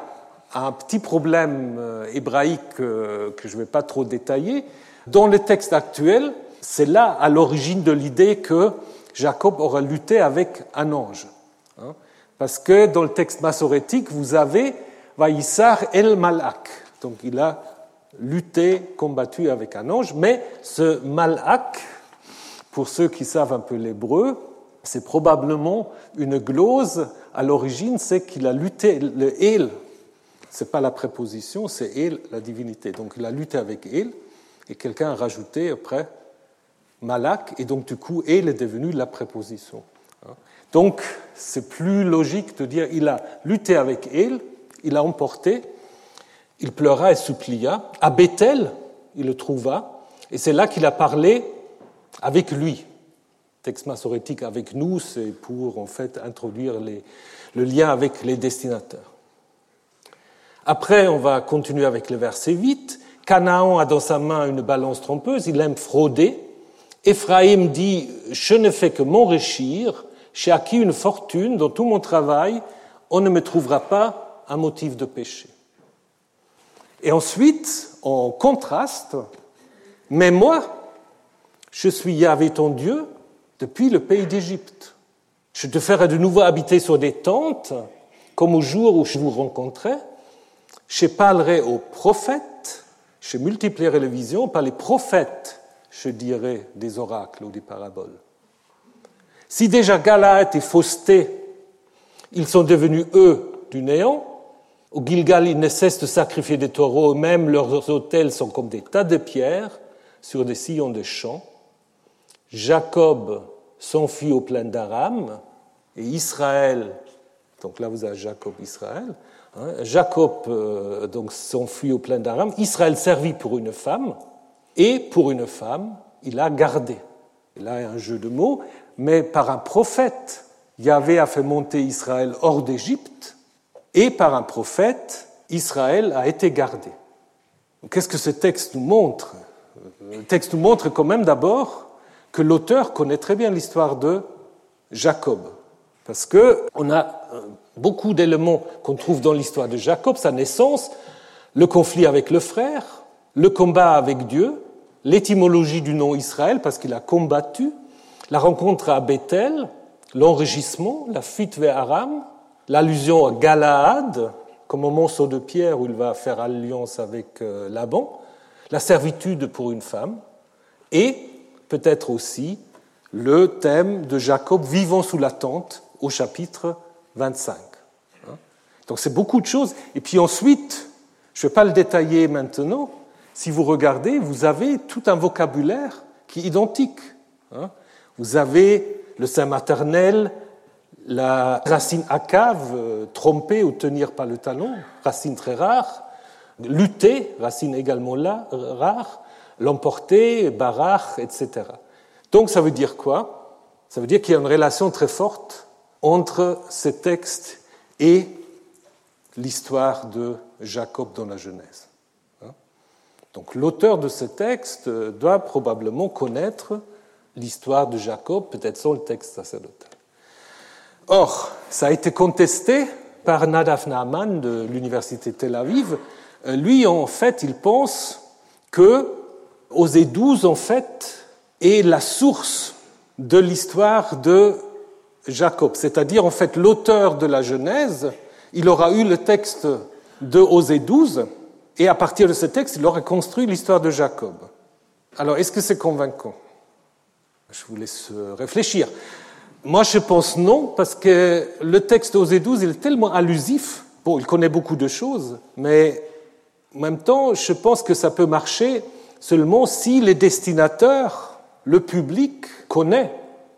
un petit problème euh, hébraïque euh, que je ne vais pas trop détailler. Dans le texte actuel, c'est là à l'origine de l'idée que Jacob aura lutté avec un ange. Hein. Parce que dans le texte massorétique, vous avez Vaïsar el Malak. Donc il a lutté, combattu avec un ange, mais ce Malak, pour ceux qui savent un peu l'hébreu, c'est probablement une glose. À l'origine, c'est qu'il a lutté, le El, c'est pas la préposition, c'est El, la divinité. Donc il a lutté avec El, et quelqu'un a rajouté après Malak, et donc du coup, El est devenu la préposition. Donc c'est plus logique de dire il a lutté avec El, il l'a emporté, il pleura et supplia. À Bethel, il le trouva, et c'est là qu'il a parlé avec lui. Texte massorétique avec nous, c'est pour en fait introduire le lien avec les destinataires. Après, on va continuer avec le verset 8. Canaan a dans sa main une balance trompeuse, il aime frauder. Éphraïm dit Je ne fais que m'enrichir, j'ai acquis une fortune, dans tout mon travail, on ne me trouvera pas un motif de péché. Et ensuite, en contraste, mais moi, je suis Yahvé ton Dieu depuis le pays d'Égypte. Je te ferai de nouveau habiter sur des tentes, comme au jour où je vous rencontrais. Je parlerai aux prophètes, je multiplierai les visions, par les prophètes, je dirai des oracles ou des paraboles. Si déjà Galaad et Fausté, ils sont devenus eux du néant, Au Gilgal, ils ne cessent de sacrifier des taureaux, même leurs autels sont comme des tas de pierres sur des sillons de champs. Jacob s'enfuit au plein d'Aram, et Israël, donc là vous avez Jacob, Israël, Jacob euh, donc s'enfuit au plein d'Aram, Israël servit pour une femme, et pour une femme, il a gardé. Là, il a un jeu de mots, mais par un prophète, Yahvé a fait monter Israël hors d'Égypte, et par un prophète, Israël a été gardé. Qu'est-ce que ce texte nous montre? Le texte nous montre quand même d'abord que l'auteur connaît très bien l'histoire de Jacob. Parce qu'on a euh, beaucoup d'éléments qu'on trouve dans l'histoire de Jacob, sa naissance, le conflit avec le frère, le combat avec Dieu, l'étymologie du nom Israël, parce qu'il a combattu, la rencontre à Bethel, l'enrichissement, la fuite vers Aram, l'allusion à Galaad, comme au monceau de pierre où il va faire alliance avec euh, Laban, la servitude pour une femme, et peut-être aussi le thème de Jacob vivant sous la tente au chapitre 25. Donc c'est beaucoup de choses. Et puis ensuite, je ne vais pas le détailler maintenant, si vous regardez, vous avez tout un vocabulaire qui est identique. Hein. Vous avez le sein maternel, la racine acave, euh, tromper ou tenir par le talon, racine très rare, lutter, racine également là, rare, l'emporter, barach, etc. Donc ça veut dire quoi? Ça veut dire qu'il y a une relation très forte entre ces textes et l'histoire de Jacob dans la Genèse. Hein. Donc l'auteur de ce texte doit probablement connaître l'histoire de Jacob, peut-être sans le texte sacerdotal. Or, ça a été contesté par Nadav Naaman de l'université Tel Aviv. Euh, lui, en fait, il pense que Osée 12, en fait, est la source de l'histoire de Jacob. C'est-à-dire, en fait, l'auteur de la Genèse, il aura eu le texte de Osée 12, et à partir de ce texte, il aura construit l'histoire de Jacob. Alors, est-ce que c'est convaincant? Je vous laisse réfléchir. Moi, je pense non, parce que le texte d'Osée 12 il est tellement allusif. Bon, il connaît beaucoup de choses, mais en même temps, je pense que ça peut marcher seulement si les destinateurs, le public, connaît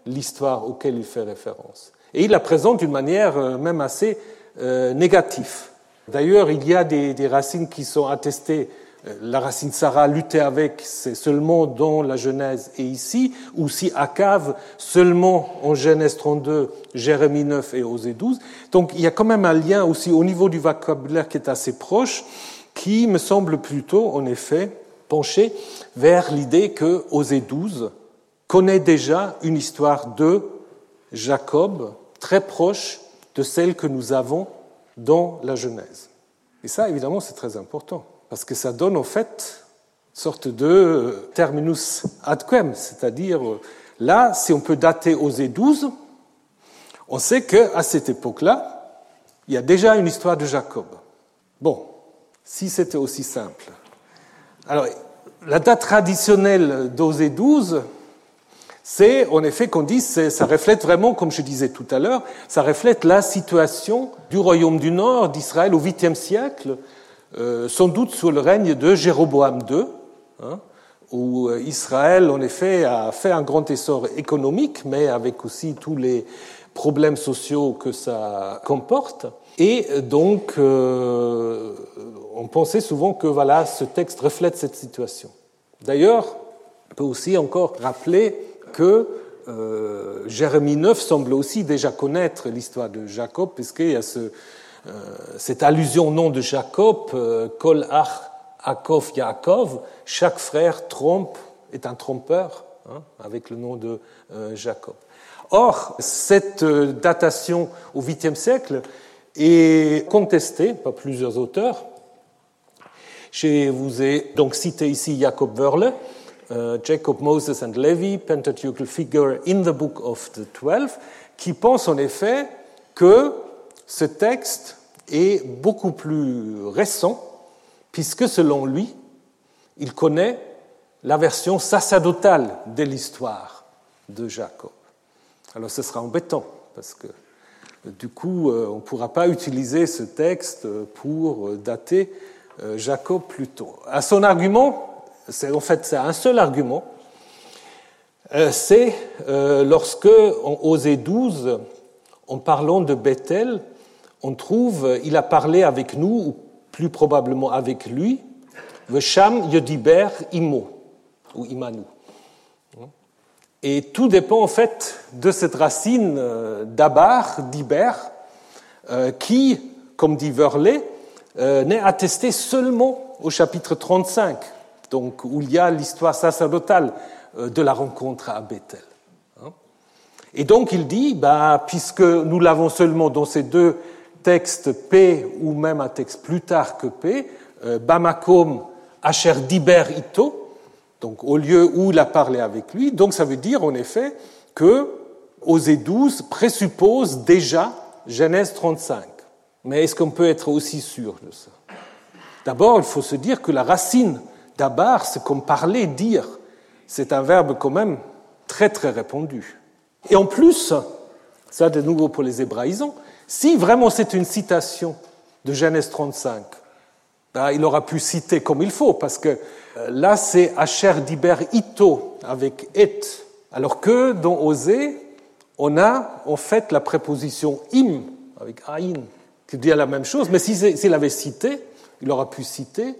l'histoire auquel il fait référence. Et il la présente d'une manière euh, même assez euh, négative. D'ailleurs, il y a des, racines qui sont attestées la racine Sarah lutter avec, c'est seulement dans la Genèse et ici, ou si Akave seulement en Genèse 32, Jérémie 9 et Osée 12. Donc il y a quand même un lien aussi au niveau du vocabulaire qui est assez proche, qui me semble plutôt, en effet, pencher vers l'idée que Osée 12 connaît déjà une histoire de Jacob très proche de celle que nous avons dans la Genèse. Et ça, évidemment, c'est très important parce que ça donne en fait une sorte de terminus ad quem, c'est-à-dire là, si on peut dater Osée 12, on sait qu'à cette époque-là, il y a déjà une histoire de Jacob. Bon, si c'était aussi simple. Alors, la date traditionnelle d'Osée 12, c'est en effet qu'on dit, ça reflète vraiment, comme je disais tout à l'heure, ça reflète la situation du royaume du Nord d'Israël au 8e siècle, euh, sans doute sous le règne de Jéroboam II, hein, où euh, Israël, en effet, a fait un grand essor économique, mais avec aussi tous les problèmes sociaux que ça comporte. Et donc, euh, on pensait souvent que voilà, ce texte reflète cette situation. D'ailleurs, on peut aussi encore rappeler que euh, Jérémie 9 semble aussi déjà connaître l'histoire de Jacob, puisqu'il y a euh, cette allusion au nom de Jacob, euh, Kol Ach Akov Yaakov, chaque frère trompe, est un trompeur, hein, avec le nom de Jacob. Or, cette datation au 8e siècle est contestée par plusieurs auteurs. Je vous ai donc cité ici Jacob Wörle, Jacob Moses and Levi, Pentateuchal Figure in the Book of the Twelve, qui pense en effet que ce texte est beaucoup plus récent, puisque selon lui, il connaît la version sacerdotale de l'histoire de Jacob. Alors ce sera embêtant, parce que Du coup, on ne pourra pas utiliser ce texte pour dater Jacob plus tôt. À son argument, en fait c'est un seul argument, c'est lorsque en Osée 12, en parlant de Bethel, on trouve, il a parlé avec nous, ou plus probablement avec lui, Vesham Yodiber Imo, ou Imanu. Et tout dépend en fait de cette racine euh, d'Abar, d'Iber, euh, qui, comme dit Verlet, euh, n'est attestée seulement au chapitre 35, donc où il y a l'histoire sacerdotale de la rencontre à Bethel. Hein. Et donc il dit, bah, puisque nous l'avons seulement dans ces deux textes P ou même un texte plus tard que P, Bamakom Asher Diber Ito, donc au lieu où il a parlé avec lui. Donc ça veut dire en effet que Osée 12 présuppose déjà Genèse 35. Mais est-ce qu'on peut être aussi sûr de ça? D'abord, il faut se dire que la racine d'Abar, c'est comme parler, dire. C'est un verbe quand même très très répandu. Et en plus, ça de nouveau pour les hébraïsants, si vraiment c'est une citation de Genèse 35, ben, il aura pu citer comme il faut, parce que euh, là, c'est Asher Diber Ito avec et, alors que dans Osée, on a en fait la préposition im avec aïn, qui dit la même chose, mais s'il avait cité, il aura pu citer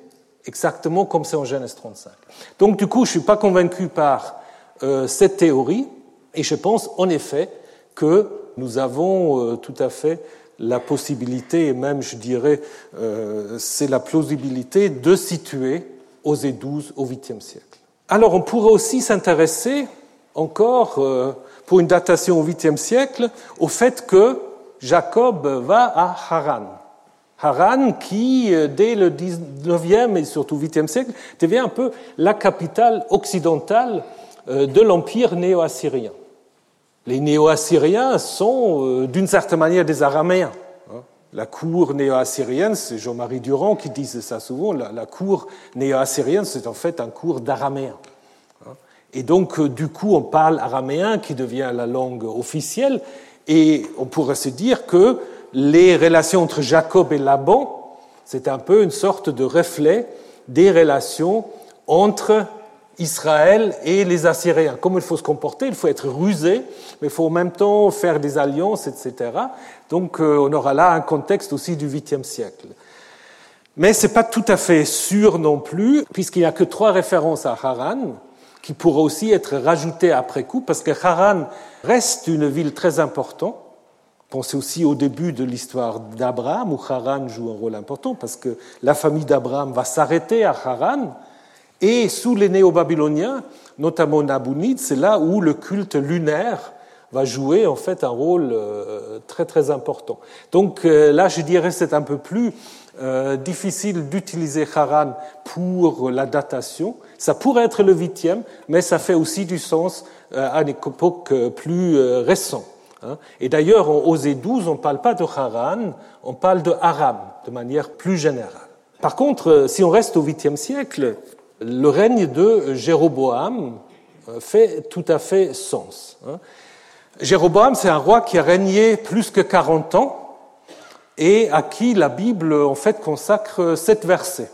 exactement comme c'est en Genèse 35. Donc du coup, je ne suis pas convaincu par euh, cette théorie, et je pense en effet que nous avons euh, tout à fait la possibilité, et même je dirais, c'est la plausibilité de situer Osée 12 au 8e siècle. Alors on pourrait aussi s'intéresser encore, euh, pour une datation au 8e siècle, au fait que Jacob va à Haran. Haran qui, euh, dès le 19e et surtout 8e siècle, devient un peu la capitale occidentale euh, de l'empire néo-assyrien. Les néo-assyriens sont d'une certaine manière des araméens. La cour néo-assyrienne, c'est Jean-Marie Durand qui disait ça souvent, la, cour néo-assyrienne, c'est en fait un cours d'araméen. Et donc, euh, du coup, on parle araméen qui devient la langue officielle, et on pourrait se dire que les relations entre Jacob et Laban, c'est un peu une sorte de reflet des relations entre Israël et les Assyriens. Comment il faut se comporter Il faut être rusé, mais il faut en même temps faire des alliances, etc. Donc euh, on aura là un contexte aussi du 8e siècle. Mais ce n'est pas tout à fait sûr non plus, puisqu'il n'y a que trois références à Haran, qui pourraient aussi être rajoutées après coup, parce que Haran reste une ville très importante. Pensez aussi au début de l'histoire d'Abraham, où Haran joue un rôle important, parce que la famille d'Abraham va s'arrêter à Haran, et sous les néo-babyloniens, notamment Nabonide, c'est là où le culte lunaire va jouer en fait un rôle euh, très très important. Donc euh, là, je dirais c'est un peu plus euh, difficile d'utiliser Haran pour la datation. Ça pourrait être le huitième, mais ça fait aussi du sens à une époque plus récente. Hein. Et d'ailleurs, en Osée 12, on ne parle pas de Haran, on parle de Aram de manière plus générale. Par contre, si on reste au 8 siècle, le règne de Jéroboam euh, fait tout à fait sens. Hein. Jéroboam, c'est un roi qui a régné plus que 40 ans et à qui la Bible en fait consacre sept versets.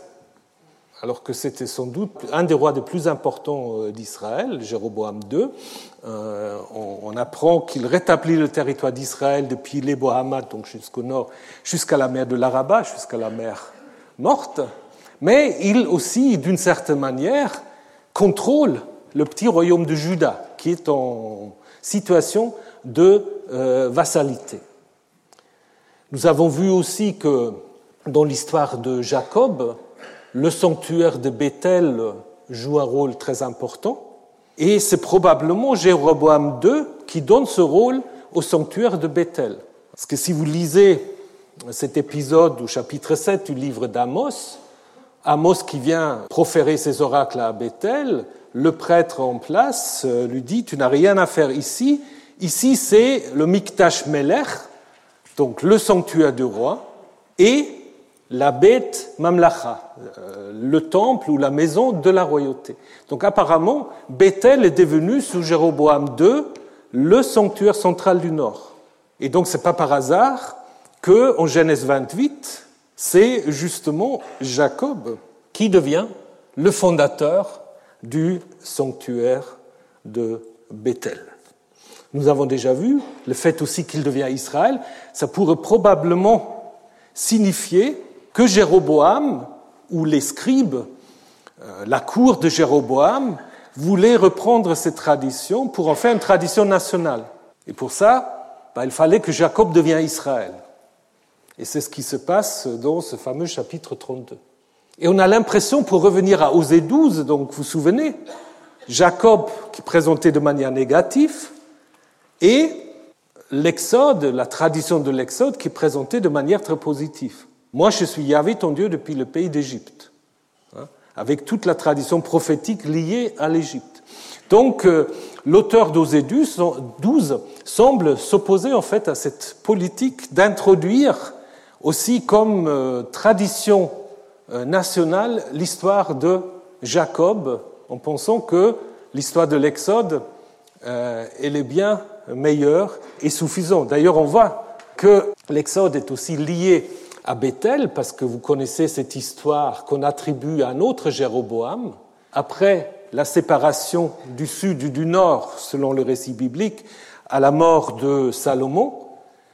Alors que c'était sans doute un des rois les plus importants euh, d'Israël, Jéroboam II. Euh, on, apprend qu'il rétablit le territoire d'Israël depuis les donc jusqu'au nord, jusqu'à la mer de l'Araba, jusqu'à la mer morte mais il aussi, d'une certaine manière, contrôle le petit royaume de Juda, qui est en situation de euh, vassalité. Nous avons vu aussi que dans l'histoire de Jacob, le sanctuaire de Bethel joue un rôle très important, et c'est probablement Jéroboam II qui donne ce rôle au sanctuaire de Bethel. Parce que si vous lisez cet épisode au chapitre 7 du livre d'Amos, Amos qui vient proférer ses oracles à Bethel, le prêtre en place euh, lui dit Tu n'as rien à faire ici. Ici, c'est le Mikdash Melech, donc le sanctuaire du roi, et la bête Mamlacha, euh, le temple ou la maison de la royauté. Donc apparemment, Bethel est devenu, sous Jéroboam II, le sanctuaire central du nord. Et donc, ce n'est pas par hasard que, en Genèse 28, c'est justement Jacob qui devient le fondateur du sanctuaire de Bethel. Nous avons déjà vu le fait aussi qu'il devient Israël, ça pourrait probablement signifier que Jéroboam ou les scribes, euh, la cour de Jéroboam, voulaient reprendre cette tradition pour en faire une tradition nationale. Et pour ça, bah, il fallait que Jacob devienne Israël. Et c'est ce qui se passe dans ce fameux chapitre 32. Et on a l'impression, pour revenir à Osée 12, donc vous vous souvenez, Jacob qui présentait de manière négative, et l'Exode, la tradition de l'Exode qui est présentée de manière très positive. Moi, je suis Yahvé, ton Dieu, depuis le pays d'Égypte, hein, avec toute la tradition prophétique liée à l'Égypte. Donc, euh, l'auteur d'Osée 12 semble s'opposer en fait à cette politique d'introduire aussi comme euh, tradition euh, nationale l'histoire de Jacob, en pensant que l'histoire de l'Exode, elle est bien meilleure et suffisante. D'ailleurs, on voit que l'Exode est aussi lié à Bethel, parce que vous connaissez cette histoire qu'on attribue à un autre Jéroboam, après la séparation du sud et du nord, selon le récit biblique, à la mort de Salomon,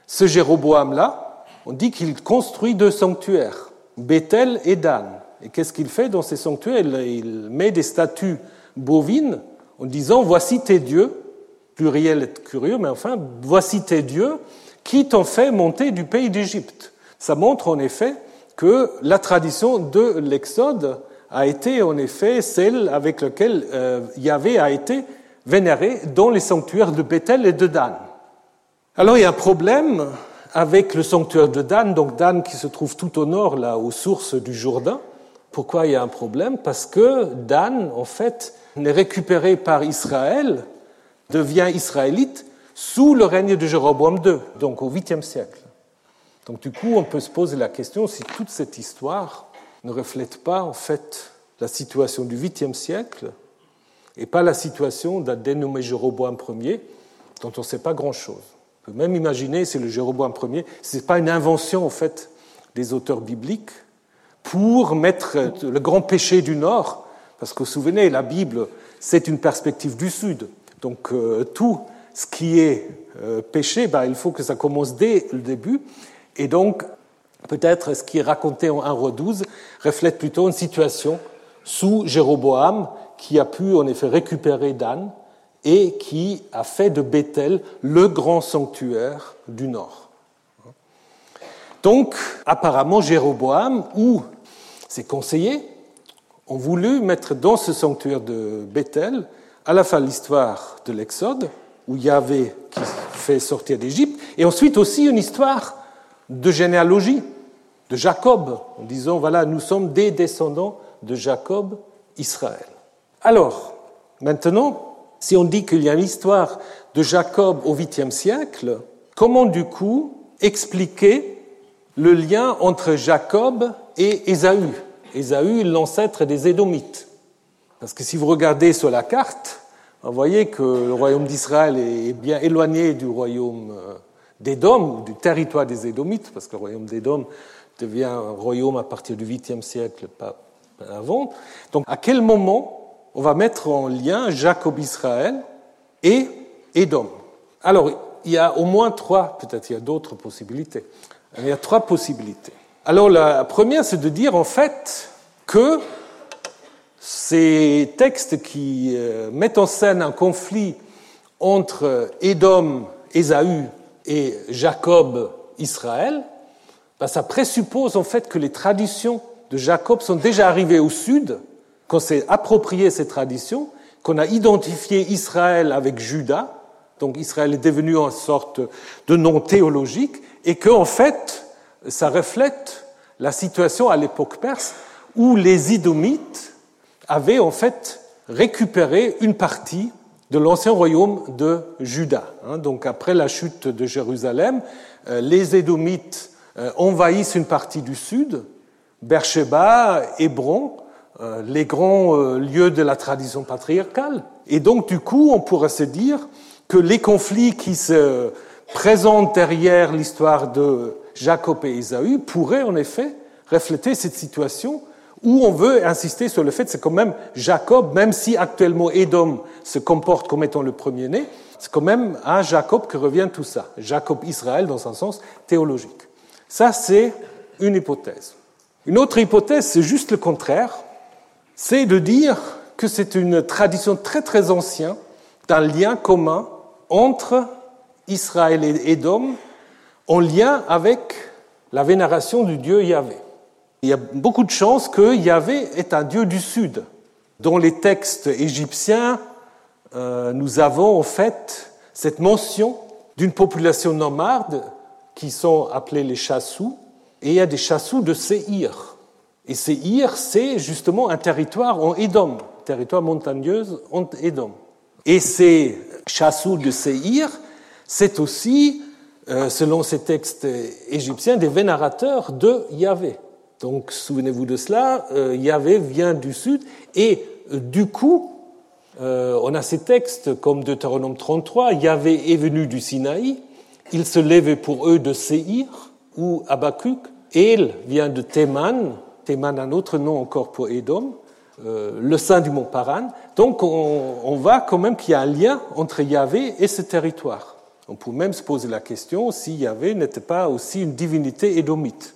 ce Jéroboam-là, on dit qu'il construit deux sanctuaires, Bethel et Dan. Et qu'est-ce qu'il fait dans ces sanctuaires? Il met des statues bovines en disant Voici tes dieux, pluriel est curieux, mais enfin, voici tes dieux qui t'ont fait monter du pays d'Égypte. Ça montre en effet que la tradition de l'Exode a été en effet celle avec laquelle euh, Yahvé a été vénéré dans les sanctuaires de Bethel et de Dan. Alors il y a un problème avec le sanctuaire de Dan, donc Dan qui se trouve tout au nord, là, aux sources du Jourdain. Pourquoi il y a un problème? Parce que Dan, en fait, n'est récupéré par Israël, devient israélite sous le règne de Jéroboam II, donc au 8e siècle. Donc du coup, on peut se poser la question si toute cette histoire ne reflète pas en fait la situation du 8e siècle et pas la situation d'un dénommé Jéroboam Ier dont on ne sait pas grand-chose. On peut même imaginer si le Jéroboam Ier, ce n'est pas une invention en fait des auteurs bibliques pour mettre le grand péché du Nord, parce que vous souvenez, la Bible, c'est une perspective du Sud. Donc euh, tout ce qui est euh, péché, ben, il faut que ça commence dès le début. Et donc, peut-être ce qui est raconté en 1 roi 12 reflète plutôt une situation sous Jéroboam, qui a pu en effet récupérer Dan et qui a fait de Bethel le grand sanctuaire du Nord. Donc, apparemment, Jéroboam ou ses conseillers ont voulu mettre dans ce sanctuaire de Bethel à la fois l'histoire de l'Exode, où Yahvé qui fait sortir d'Égypte, et ensuite aussi une histoire de généalogie de Jacob, en disant, voilà, nous sommes des descendants de Jacob, Israël. Alors, maintenant, si on dit qu'il y a une histoire de Jacob au 8e siècle, comment du coup expliquer le lien entre Jacob et Ésaü? Ésaü, l'ancêtre des Édomites. Parce que si vous regardez sur la carte, vous voyez que le royaume d'Israël est bien éloigné du royaume d'Édom, du territoire des Édomites, parce que le royaume d'Édom devient un royaume à partir du 8e siècle, pas avant. Donc à quel moment on va mettre en lien Jacob Israël et Édom? Alors il y a au moins trois, peut-être il y a d'autres possibilités, il y a trois possibilités. Alors la première, c'est de dire en fait que ces textes qui euh, mettent en scène un conflit entre Édom, Ésaü et Jacob, Israël, ben, ça présuppose en fait que les traditions de Jacob sont déjà arrivées au sud, qu'on s'est approprié ces traditions, qu'on a identifié Israël avec Juda, donc Israël est devenu une sorte de nom théologique, et que en fait, ça reflète la situation à l'époque perse où les Idomites avaient en fait récupéré une partie de l'ancien royaume de Juda. Hein. Donc après la chute de Jérusalem, euh, les Édomites euh, envahissent une partie du sud, Beersheba, Hébron, euh, les grands lieux de la tradition patriarcale. Et donc du coup, on pourrait se dire que les conflits qui se présente derrière l'histoire de Jacob et Ésaü pourrait en effet refléter cette situation où on veut insister sur le fait que c'est quand même Jacob, même si actuellement Édom se comporte comme étant le premier-né, c'est quand même à Jacob que revient tout ça. Jacob Israël dans un sens théologique. Ça, c'est une hypothèse. Une autre hypothèse, c'est juste le contraire, c'est de dire que c'est une tradition très très ancienne d'un lien commun entre Israël et Édom en lien avec la vénération du dieu Yahvé. Il y a beaucoup de chances que Yahvé est un dieu du sud. Dans les textes égyptiens, euh, nous avons en fait cette mention d'une population nomade qui sont appelés les chassous, et il y a des chassous de Séhir. Et Séhir, c'est justement un territoire en Édom, territoire montagneux en Édom. Et ces chassous de Séhir, c'est aussi, euh, selon ces textes égyptiens, des vénérateurs de Yahvé. Donc souvenez-vous de cela, euh, Yahvé vient du sud, et euh, du coup, on a ces textes comme Deutéronome 33, Yahvé est venu du Sinaï, il se levait pour eux de Séhir, ou Abacuc, El vient de Théman, Théman un autre nom encore pour Édom, le sein du mont Paran. Donc on, on voit quand même qu'il y a un lien entre Yahvé et ce territoire. On peut même se poser la question si Yahvé n'était pas aussi une divinité édomite.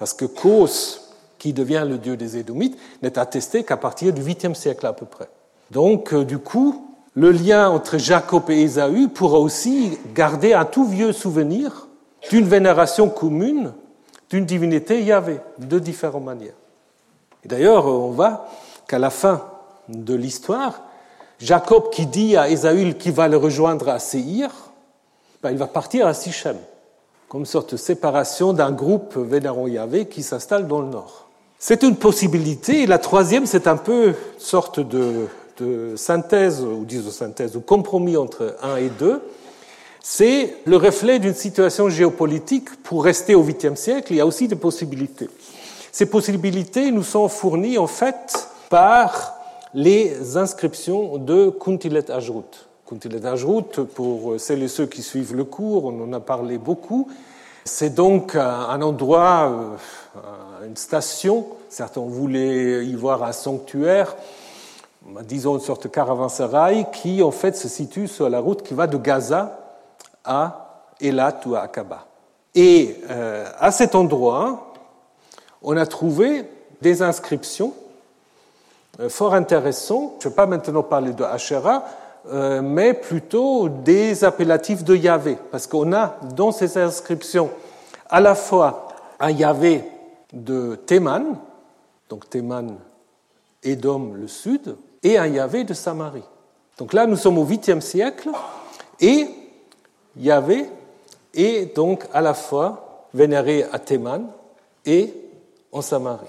Parce que Kos, qui devient le dieu des Édomites, n'est attesté qu'à partir du 8e siècle à peu près. Donc, euh, du coup, le lien entre Jacob et Ésaü pourra aussi garder un tout vieux souvenir d'une vénération commune d'une divinité Yahvé, de différentes manières. Et d'ailleurs, on voit qu'à la fin de l'histoire, Jacob qui dit à Ésaü qu'il va le rejoindre à Séhir, ben, il va partir à Sichem, comme sorte de séparation d'un groupe vénérant Yahvé qui s'installe dans le nord. C'est une possibilité. Et la troisième, c'est un peu une sorte de, de synthèse, ou disons synthèse, ou compromis entre un et deux. C'est le reflet d'une situation géopolitique. Pour rester au 8e siècle, il y a aussi des possibilités. Ces possibilités nous sont fournies en fait par les inscriptions de Kuntilet Ajrut. Pour celles et ceux qui suivent le cours, on en a parlé beaucoup. C'est donc un endroit, euh, une station, certains voulaient y voir un sanctuaire, disons une sorte de caravansérail, qui en fait se situe sur la route qui va de Gaza à Elat ou à Aqaba. Et euh, à cet endroit, on a trouvé des inscriptions euh, fort intéressantes. Je ne vais pas maintenant parler de Asherah, euh, mais plutôt des appellatifs de Yahvé, parce qu'on a dans ces inscriptions à la fois un Yahvé de Théman, donc Théman, Édom, le sud, et un Yahvé de Samarie. Donc là, nous sommes au 8e siècle, et Yahvé est donc à la fois vénéré à Théman et en Samarie.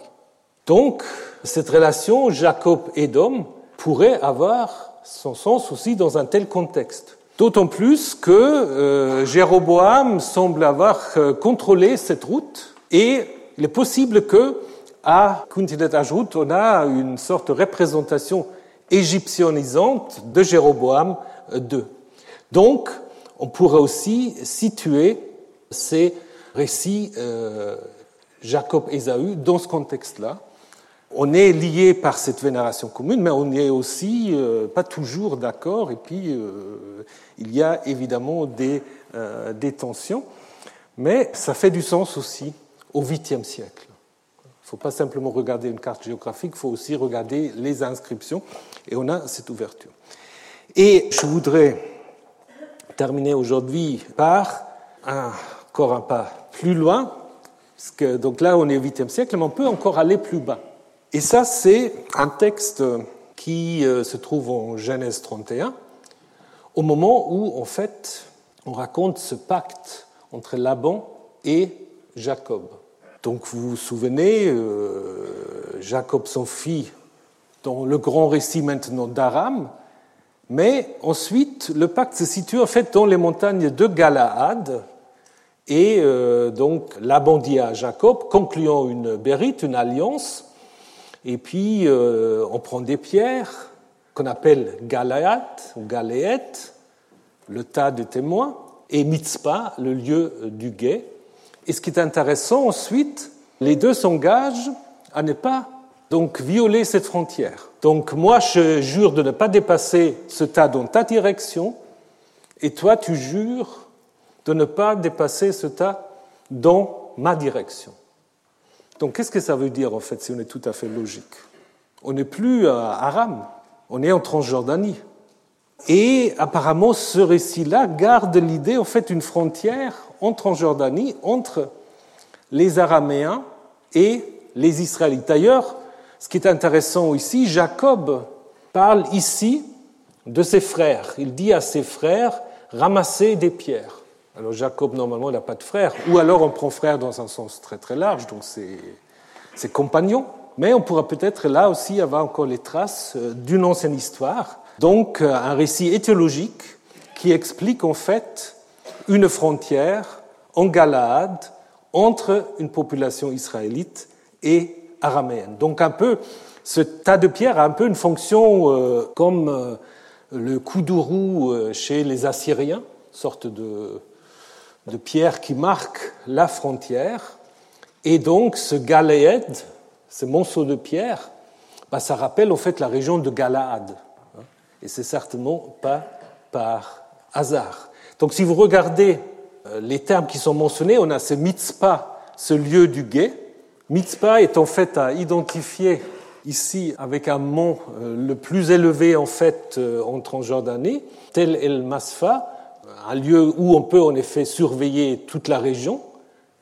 Donc, cette relation Jacob-Édom pourrait avoir son sens aussi dans un tel contexte. D'autant plus que euh, Jéroboam semble avoir euh, contrôlé cette route et il est possible que à Kuntinet Ajrut, on a une sorte de représentation égyptianisante de Jéroboam II. Donc, on pourrait aussi situer ces récits euh, Jacob-Ésaü dans ce contexte-là on est lié par cette vénération commune, mais on n'est aussi euh, pas toujours d'accord, et puis euh, il y a évidemment des, euh, des, tensions, mais ça fait du sens aussi au 8e siècle. Il ne faut pas simplement regarder une carte géographique, il faut aussi regarder les inscriptions, et on a cette ouverture. Et je voudrais terminer aujourd'hui par encore un pas plus loin, donc là on est au 8e siècle, mais on peut encore aller plus bas. Et ça, c'est un texte qui euh, se trouve en Genèse 31, au moment où, en fait, on raconte ce pacte entre Laban et Jacob. Donc vous vous souvenez, euh, Jacob s'enfuit dans le grand récit maintenant d'Aram, mais ensuite le pacte se situe en fait dans les montagnes de Galaad, et euh, donc Laban dit à Jacob, concluant une bérite, une alliance, et puis, euh, on prend des pierres qu'on appelle galayat ou galéettes, le tas de témoins, et Mitzpah, le lieu du guet. Et ce qui est intéressant ensuite, les deux s'engagent à ne pas donc violer cette frontière. Donc moi, je jure de ne pas dépasser ce tas dans ta direction, et toi, tu jures de ne pas dépasser ce tas dans ma direction. Donc qu'est-ce que ça veut dire en fait si on est tout à fait logique? On n'est plus à Aram, on est en Transjordanie. Et apparemment, ce récit-là garde l'idée, en fait, d'une frontière en Transjordanie entre les Araméens et les Israélites. D'ailleurs, ce qui est intéressant ici, Jacob parle ici de ses frères. Il dit à ses frères, ramassez des pierres. Alors Jacob, normalement, il n'a pas de frère. Ou alors on prend frère dans un sens très très large, donc c'est compagnon. Mais on pourra peut-être là aussi avoir encore les traces euh, d'une ancienne histoire. Donc euh, un récit éthiologique qui explique en fait une frontière en Galaad entre une population israélite et araméenne. Donc un peu, ce tas de pierres a un peu une fonction euh, comme le koudourou chez les Assyriens, sorte de de pierre qui marque la frontière. Et donc, ce Galéed, ce monceau de pierre, bah, ça rappelle en fait la région de Galaad. Hein. Et c'est certainement pas par hasard. Donc, si vous regardez euh, les termes qui sont mentionnés, on a ce Mitzpah, ce lieu du guet. Mitzpah est en fait à identifier ici avec un mont euh, le plus élevé en fait euh, en Transjordanie, tel El Masfa, un lieu où on peut en effet surveiller toute la région.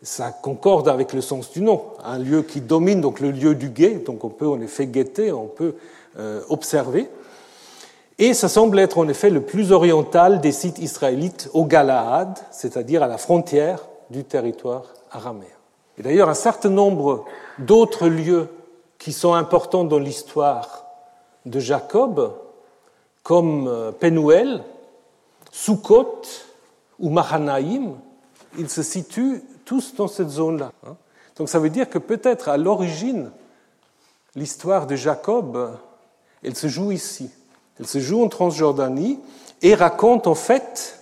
Ça concorde avec le sens du nom. Un lieu qui domine donc le lieu du guet, donc on peut en effet guetter, on peut euh, observer. Et ça semble être en effet le plus oriental des sites israélites au Galaad, c'est-à-dire à la frontière du territoire araméen. Et d'ailleurs, un certain nombre d'autres lieux qui sont importants dans l'histoire de Jacob, comme euh, Penuel, Sukkot ou Mahanaïm, ils se situent tous dans cette zone-là. Hein. Donc ça veut dire que peut-être à l'origine, l'histoire de Jacob, elle se joue ici. Elle se joue en Transjordanie et raconte en fait,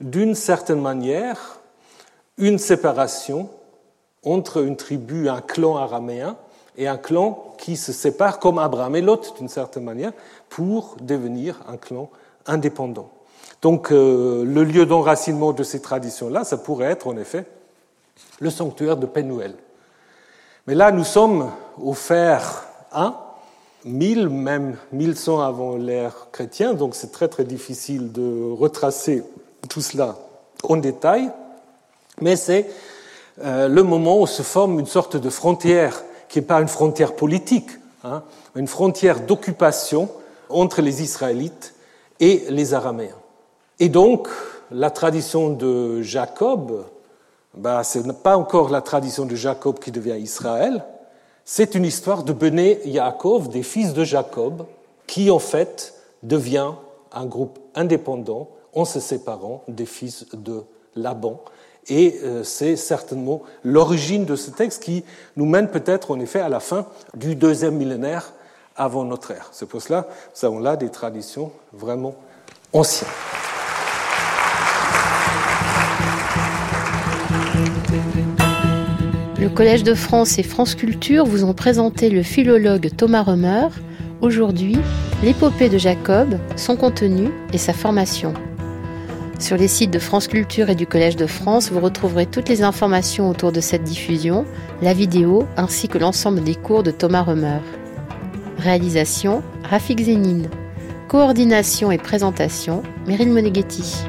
d'une certaine manière, une séparation entre une tribu, un clan araméen, et un clan qui se sépare comme Abraham et Lot, d'une certaine manière, pour devenir un clan indépendant. Donc euh, le lieu d'enracinement de ces traditions-là, ça pourrait être en effet le sanctuaire de Penuel. Mais là, nous sommes au fer 1, 1000, même 1100 avant l'ère chrétienne, donc c'est très très difficile de retracer tout cela en détail, mais c'est euh, le moment où se forme une sorte de frontière qui n'est pas une frontière politique, hein, une frontière d'occupation entre les Israélites et les Araméens. Et donc, la tradition de Jacob, bah, ce n'est pas encore la tradition de Jacob qui devient Israël, c'est une histoire de Bené Yaakov, des fils de Jacob, qui en fait devient un groupe indépendant en se séparant des fils de Laban. Et euh, c'est certainement l'origine de ce texte qui nous mène peut-être en effet à la fin du deuxième millénaire avant notre ère. C'est pour cela que nous avons là des traditions vraiment anciennes. Le Collège de France et France Culture vous ont présenté le philologue Thomas Römer. Aujourd'hui, l'épopée de Jacob, son contenu et sa formation. Sur les sites de France Culture et du Collège de France, vous retrouverez toutes les informations autour de cette diffusion, la vidéo ainsi que l'ensemble des cours de Thomas Römer. Réalisation Rafik Zénine. Coordination et présentation Meryl Moneghetti.